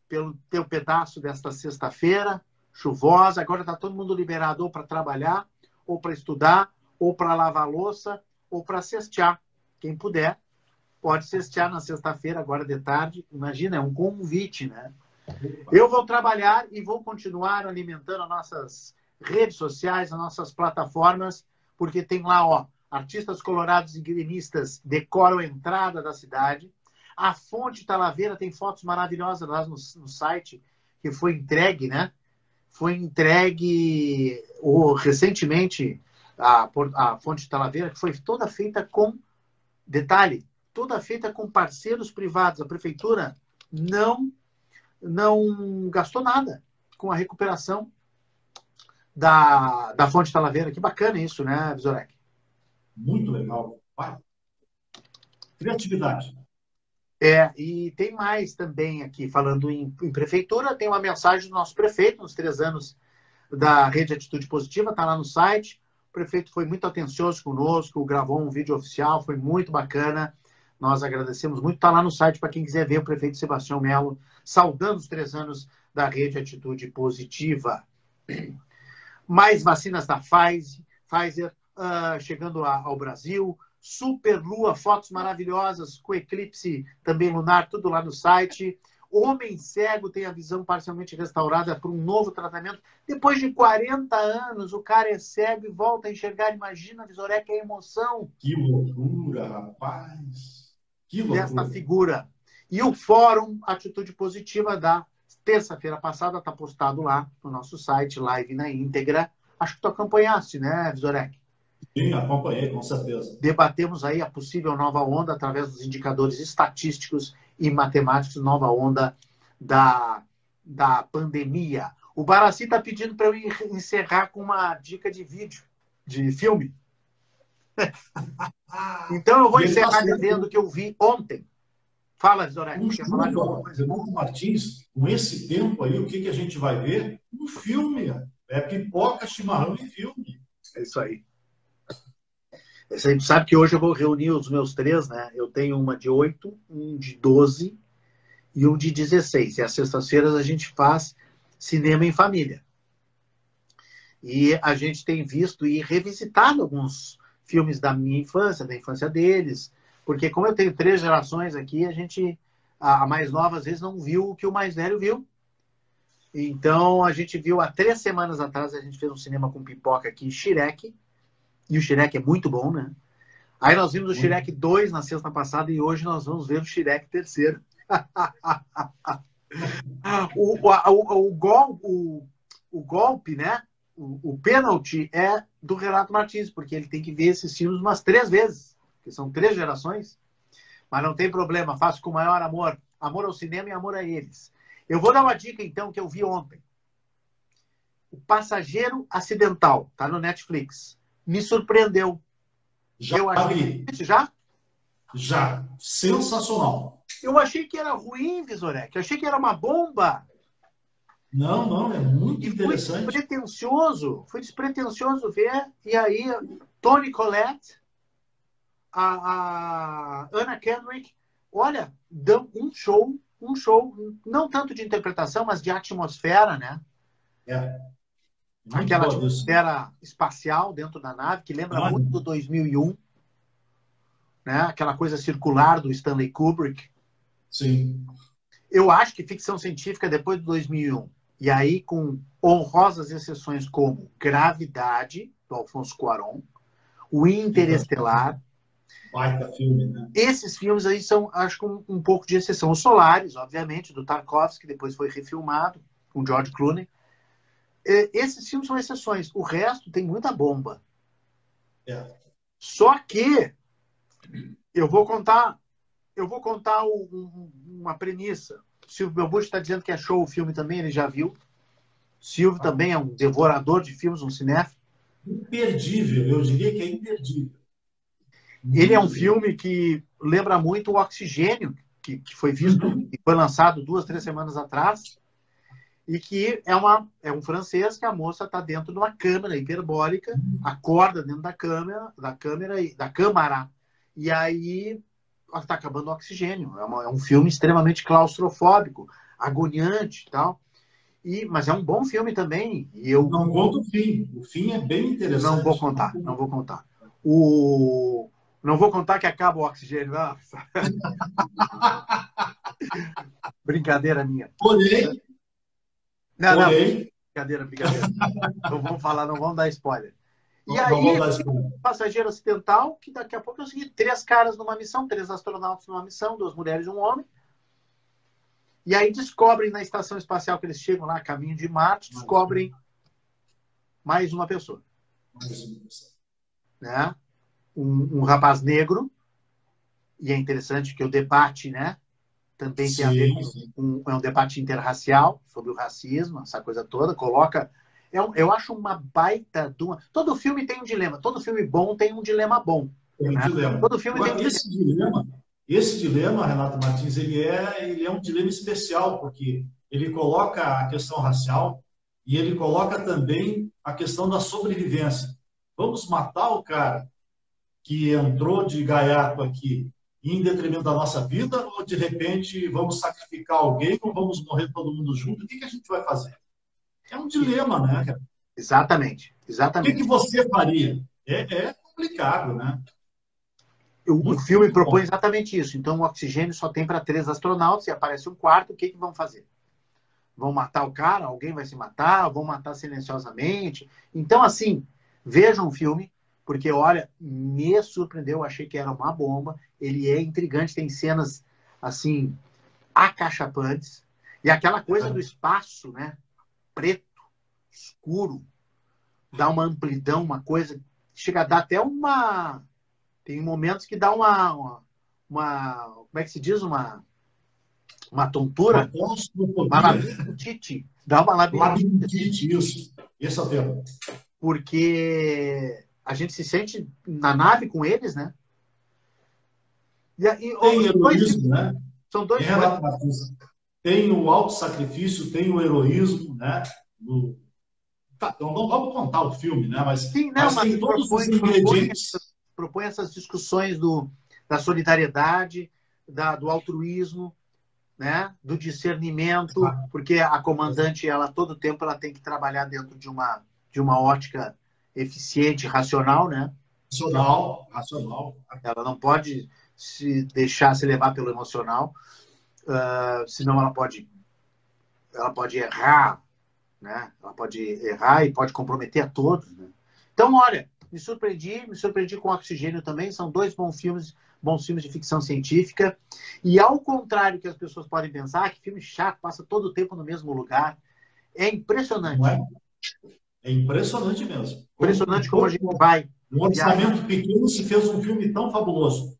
pelo teu pedaço desta sexta-feira chuvosa. Agora está todo mundo liberado ou para trabalhar, ou para estudar, ou para lavar louça, ou para cestear. Quem puder, pode cestear na sexta-feira, agora de tarde. Imagina, é um convite, né? Eu vou trabalhar e vou continuar alimentando as nossas redes sociais, as nossas plataformas, porque tem lá, ó, artistas colorados e gremistas decoram a entrada da cidade. A Fonte Talaveira tem fotos maravilhosas lá no, no site, que foi entregue, né? Foi entregue ou, recentemente a, a Fonte Talaveira, que foi toda feita com detalhe, toda feita com parceiros privados. A prefeitura não, não gastou nada com a recuperação da, da Fonte Talaveira. Que bacana isso, né, Visorek? Muito legal. Vai. Criatividade. É, e tem mais também aqui, falando em, em, prefeitura, tem uma mensagem do nosso prefeito, nos três anos da Rede Atitude Positiva, está lá no site. O prefeito foi muito atencioso conosco, gravou um vídeo oficial, foi muito bacana. Nós agradecemos muito. Está lá no site para quem quiser ver o prefeito Sebastião Melo saudando os três anos da rede Atitude Positiva. Mais vacinas da Pfizer, Pfizer uh, chegando a, ao Brasil. Super Lua, fotos maravilhosas com eclipse também lunar, tudo lá no site. Homem cego tem a visão parcialmente restaurada por um novo tratamento. Depois de 40 anos, o cara é cego e volta a enxergar. Imagina, Visorek, a emoção. Que loucura, rapaz desta figura. E o Fórum Atitude Positiva da terça-feira passada está postado lá no nosso site, live na íntegra. Acho que tu acompanhaste, né, Visorek? Sim, acompanhei, com certeza. Debatemos aí a possível nova onda através dos indicadores estatísticos e matemáticos, nova onda da, da pandemia. O Baraci está pedindo para eu encerrar com uma dica de vídeo, de filme. então eu vou encerrar dizendo que eu vi ontem. Fala, Zorek. Um falar de Martins, com esse tempo aí, o que, que a gente vai ver? Um filme. É pipoca, chimarrão e filme. É isso aí. Você sabe que hoje eu vou reunir os meus três, né? Eu tenho uma de 8, um de 12 e um de 16. E às sextas-feiras a gente faz cinema em família. E a gente tem visto e revisitado alguns filmes da minha infância, da infância deles, porque como eu tenho três gerações aqui, a gente, a mais nova às vezes não viu o que o mais velho viu. Então a gente viu há três semanas atrás, a gente fez um cinema com pipoca aqui, Shrek, e o Shrek é muito bom, né? Aí nós vimos o Shrek 2 na sexta passada e hoje nós vamos ver o Shrek terceiro. o, o, o, o, gol, o, o golpe, né? O, o pênalti é do Renato Martins, porque ele tem que ver esses filmes umas três vezes, que são três gerações. Mas não tem problema, faço com o maior amor. Amor ao cinema e amor a eles. Eu vou dar uma dica, então, que eu vi ontem. O Passageiro Acidental, tá no Netflix. Me surpreendeu. Já eu achei... Já? Já. Sensacional. Eu achei que era ruim, Visorek. Eu achei que era uma bomba. Não, não, é muito e interessante. Foi despretensioso. Foi despretensioso ver. E aí, Tony Collette, a, a Anna Kendrick, olha, dão um show, um show, não tanto de interpretação, mas de atmosfera, né? É. Muito Aquela atmosfera espacial dentro da nave, que lembra muito do 2001. Né? Aquela coisa circular do Stanley Kubrick. Sim. Eu acho que ficção científica depois do 2001, e aí com honrosas exceções como Gravidade, do Alfonso Cuarón, O Interestelar. Baita filme, né? Esses filmes aí são, acho que um, um pouco de exceção. Os Solares, obviamente, do Tarkovsky, que depois foi refilmado, com George Clooney. Esses filmes são exceções. O resto tem muita bomba. É. Só que eu vou contar, eu vou contar um, uma premissa. Silvio Belbucci está dizendo que achou o filme também, ele já viu. Silvio ah. também é um devorador de filmes, um cinéfilo. Imperdível, eu diria que é imperdível. Ele é um filme que lembra muito o Oxigênio, que, que foi visto uhum. e foi lançado duas, três semanas atrás e que é, uma, é um francês que a moça está dentro de uma câmera hiperbólica, acorda dentro da câmera, da câmera e da câmara, e aí está acabando o oxigênio. É, uma, é, um filme extremamente claustrofóbico, agoniante e tal. E, mas é um bom filme também. E eu não conta o fim. O fim é bem interessante. Não vou contar, não vou contar. O não vou contar que acaba o oxigênio. Brincadeira minha. Porém, não, não, brincadeira, brincadeira. não vamos falar, não vamos dar spoiler. E não, aí, não passageiro ocidental, que daqui a pouco o seguinte: três caras numa missão, três astronautas numa missão, duas mulheres e um homem. E aí descobrem na estação espacial que eles chegam lá, caminho de Marte, descobrem mais uma pessoa. Mais uma pessoa. Né? Um, um rapaz negro, e é interessante que o debate, né? também sim, tem a ver com um, é um debate interracial sobre o racismo, essa coisa toda, coloca. Eu, eu acho uma baita de uma. Todo filme tem um dilema, todo filme bom tem um dilema bom. Tem um né? dilema. Todo filme Agora, tem um esse dilema. Esse dilema, Renato Martins, ele é, ele é um dilema especial, porque ele coloca a questão racial e ele coloca também a questão da sobrevivência. Vamos matar o cara que entrou de gaiato aqui em detrimento da nossa vida, ou de repente vamos sacrificar alguém, ou vamos morrer todo mundo junto? O que, que a gente vai fazer? É um dilema, né, cara? Exatamente, exatamente. O que, que você faria? É, é complicado, né? O, o filme propõe exatamente isso. Então, o oxigênio só tem para três astronautas e aparece um quarto. O que, que vão fazer? Vão matar o cara? Alguém vai se matar? Vão matar silenciosamente? Então, assim, vejam o filme, porque, olha, me surpreendeu, achei que era uma bomba. Ele é intrigante, tem cenas, assim, acachapantes. E aquela coisa do espaço, né? Preto, escuro, dá uma amplidão, uma coisa. Chega a dar até uma. Tem momentos que dá uma. uma, uma como é que se diz? Uma. Uma tontura. Uma labirintite. Dá uma labirintite. Isso. Esse é o termo. Porque a gente se sente na nave com eles, né? E, e, tem heroísmo, dois, né? São dois Tem o auto-sacrifício, tem o heroísmo, né? Tá, então não vamos contar o filme, né? Mas, Sim, não, mas, mas tem todos propõe, os ingredientes. Propõe, propõe, essas discussões do, da solidariedade, da, do altruísmo, né? do discernimento, porque a comandante, ela todo tempo ela tem que trabalhar dentro de uma, de uma ótica eficiente, racional, né? Racional, racional. Ela não pode se deixar se levar pelo emocional, uh, senão ela pode, ela pode errar, né? Ela pode errar e pode comprometer a todos. Né? Então, olha, me surpreendi, me surpreendi com Oxigênio também. São dois bons filmes, bons filmes de ficção científica. E ao contrário que as pessoas podem pensar, que filme chato, passa todo o tempo no mesmo lugar, é impressionante. É? É impressionante mesmo. Impressionante como, como a gente vai. Um orçamento pequeno se fez um filme tão fabuloso.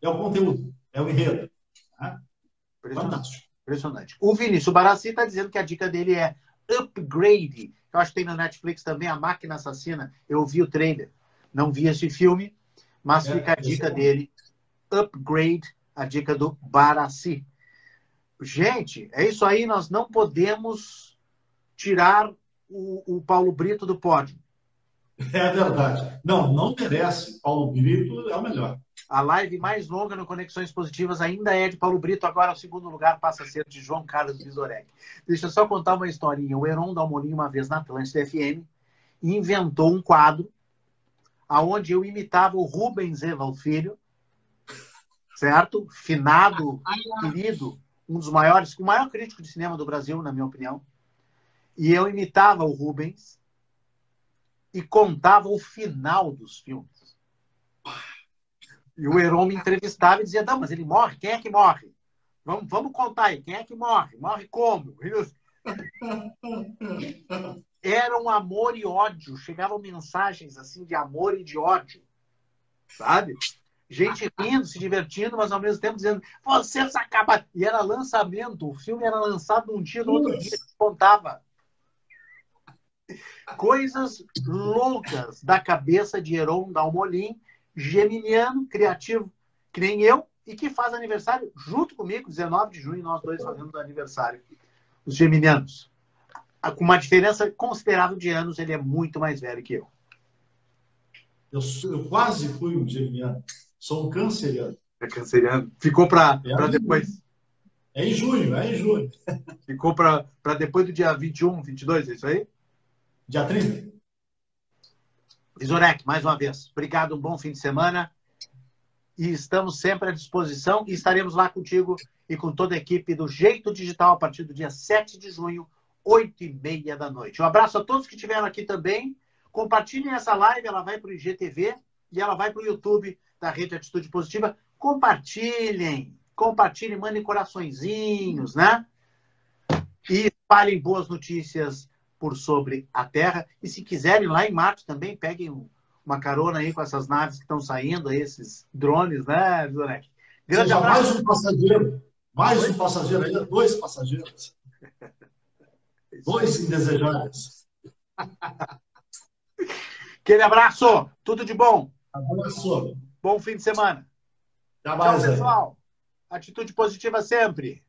É o conteúdo, é o enredo. Fantástico. Impressionante. O Vinícius Barassi está dizendo que a dica dele é Upgrade. Eu acho que tem na Netflix também A Máquina Assassina. Eu vi o trailer. Não vi esse filme, mas é, fica a dica é dele. Upgrade, a dica do Barassi. Gente, é isso aí. Nós não podemos tirar o, o Paulo Brito do pódio. É verdade. Não, não merece. Paulo Brito é o melhor. A live mais longa no Conexões Positivas ainda é de Paulo Brito, agora o segundo lugar passa a ser de João Carlos Vizorek. Deixa eu só contar uma historinha. O Heron Dalmolin, uma vez na Atlântida FM, inventou um quadro aonde eu imitava o Rubens Eval Filho, certo? Finado, querido, um dos maiores, o maior crítico de cinema do Brasil, na minha opinião. E eu imitava o Rubens e contava o final dos filmes. E o Heron me entrevistava e dizia: Não, mas ele morre? Quem é que morre? Vamos, vamos contar aí: quem é que morre? Morre como? Era um amor e ódio. Chegavam mensagens assim de amor e de ódio. Sabe? Gente rindo, se divertindo, mas ao mesmo tempo dizendo: Vocês acabam. E era lançamento. O filme era lançado um dia, no outro dia, contava coisas loucas da cabeça de Heron Dalmolin, geminiano, criativo, que nem eu, e que faz aniversário junto comigo, 19 de junho, nós dois fazemos aniversário. Os geminianos. Com uma diferença considerável de anos, ele é muito mais velho que eu. Eu, eu quase fui um geminiano. Sou um canceriano. É canceriano. Ficou para é depois. É em junho, é em junho. Ficou para depois do dia 21, 22, é isso aí? Dia 30. Visorek, mais uma vez, obrigado, um bom fim de semana. E estamos sempre à disposição e estaremos lá contigo e com toda a equipe do Jeito Digital a partir do dia 7 de junho, 8 e meia da noite. Um abraço a todos que estiveram aqui também. Compartilhem essa live, ela vai para o IGTV e ela vai para o YouTube da Rede Atitude Positiva. Compartilhem, compartilhem, mandem coraçõezinhos, né? E espalhem boas notícias por sobre a Terra. E se quiserem, lá em Marte também, peguem uma carona aí com essas naves que estão saindo, esses drones, né, Zorek? Grande Seja abraço. Mais um passageiro, mais um passageiro ainda, dois passageiros. dois indesejáveis. Aquele abraço, tudo de bom. Abraço. Bom fim de semana. Até mais, Tchau, pessoal. Atitude positiva sempre.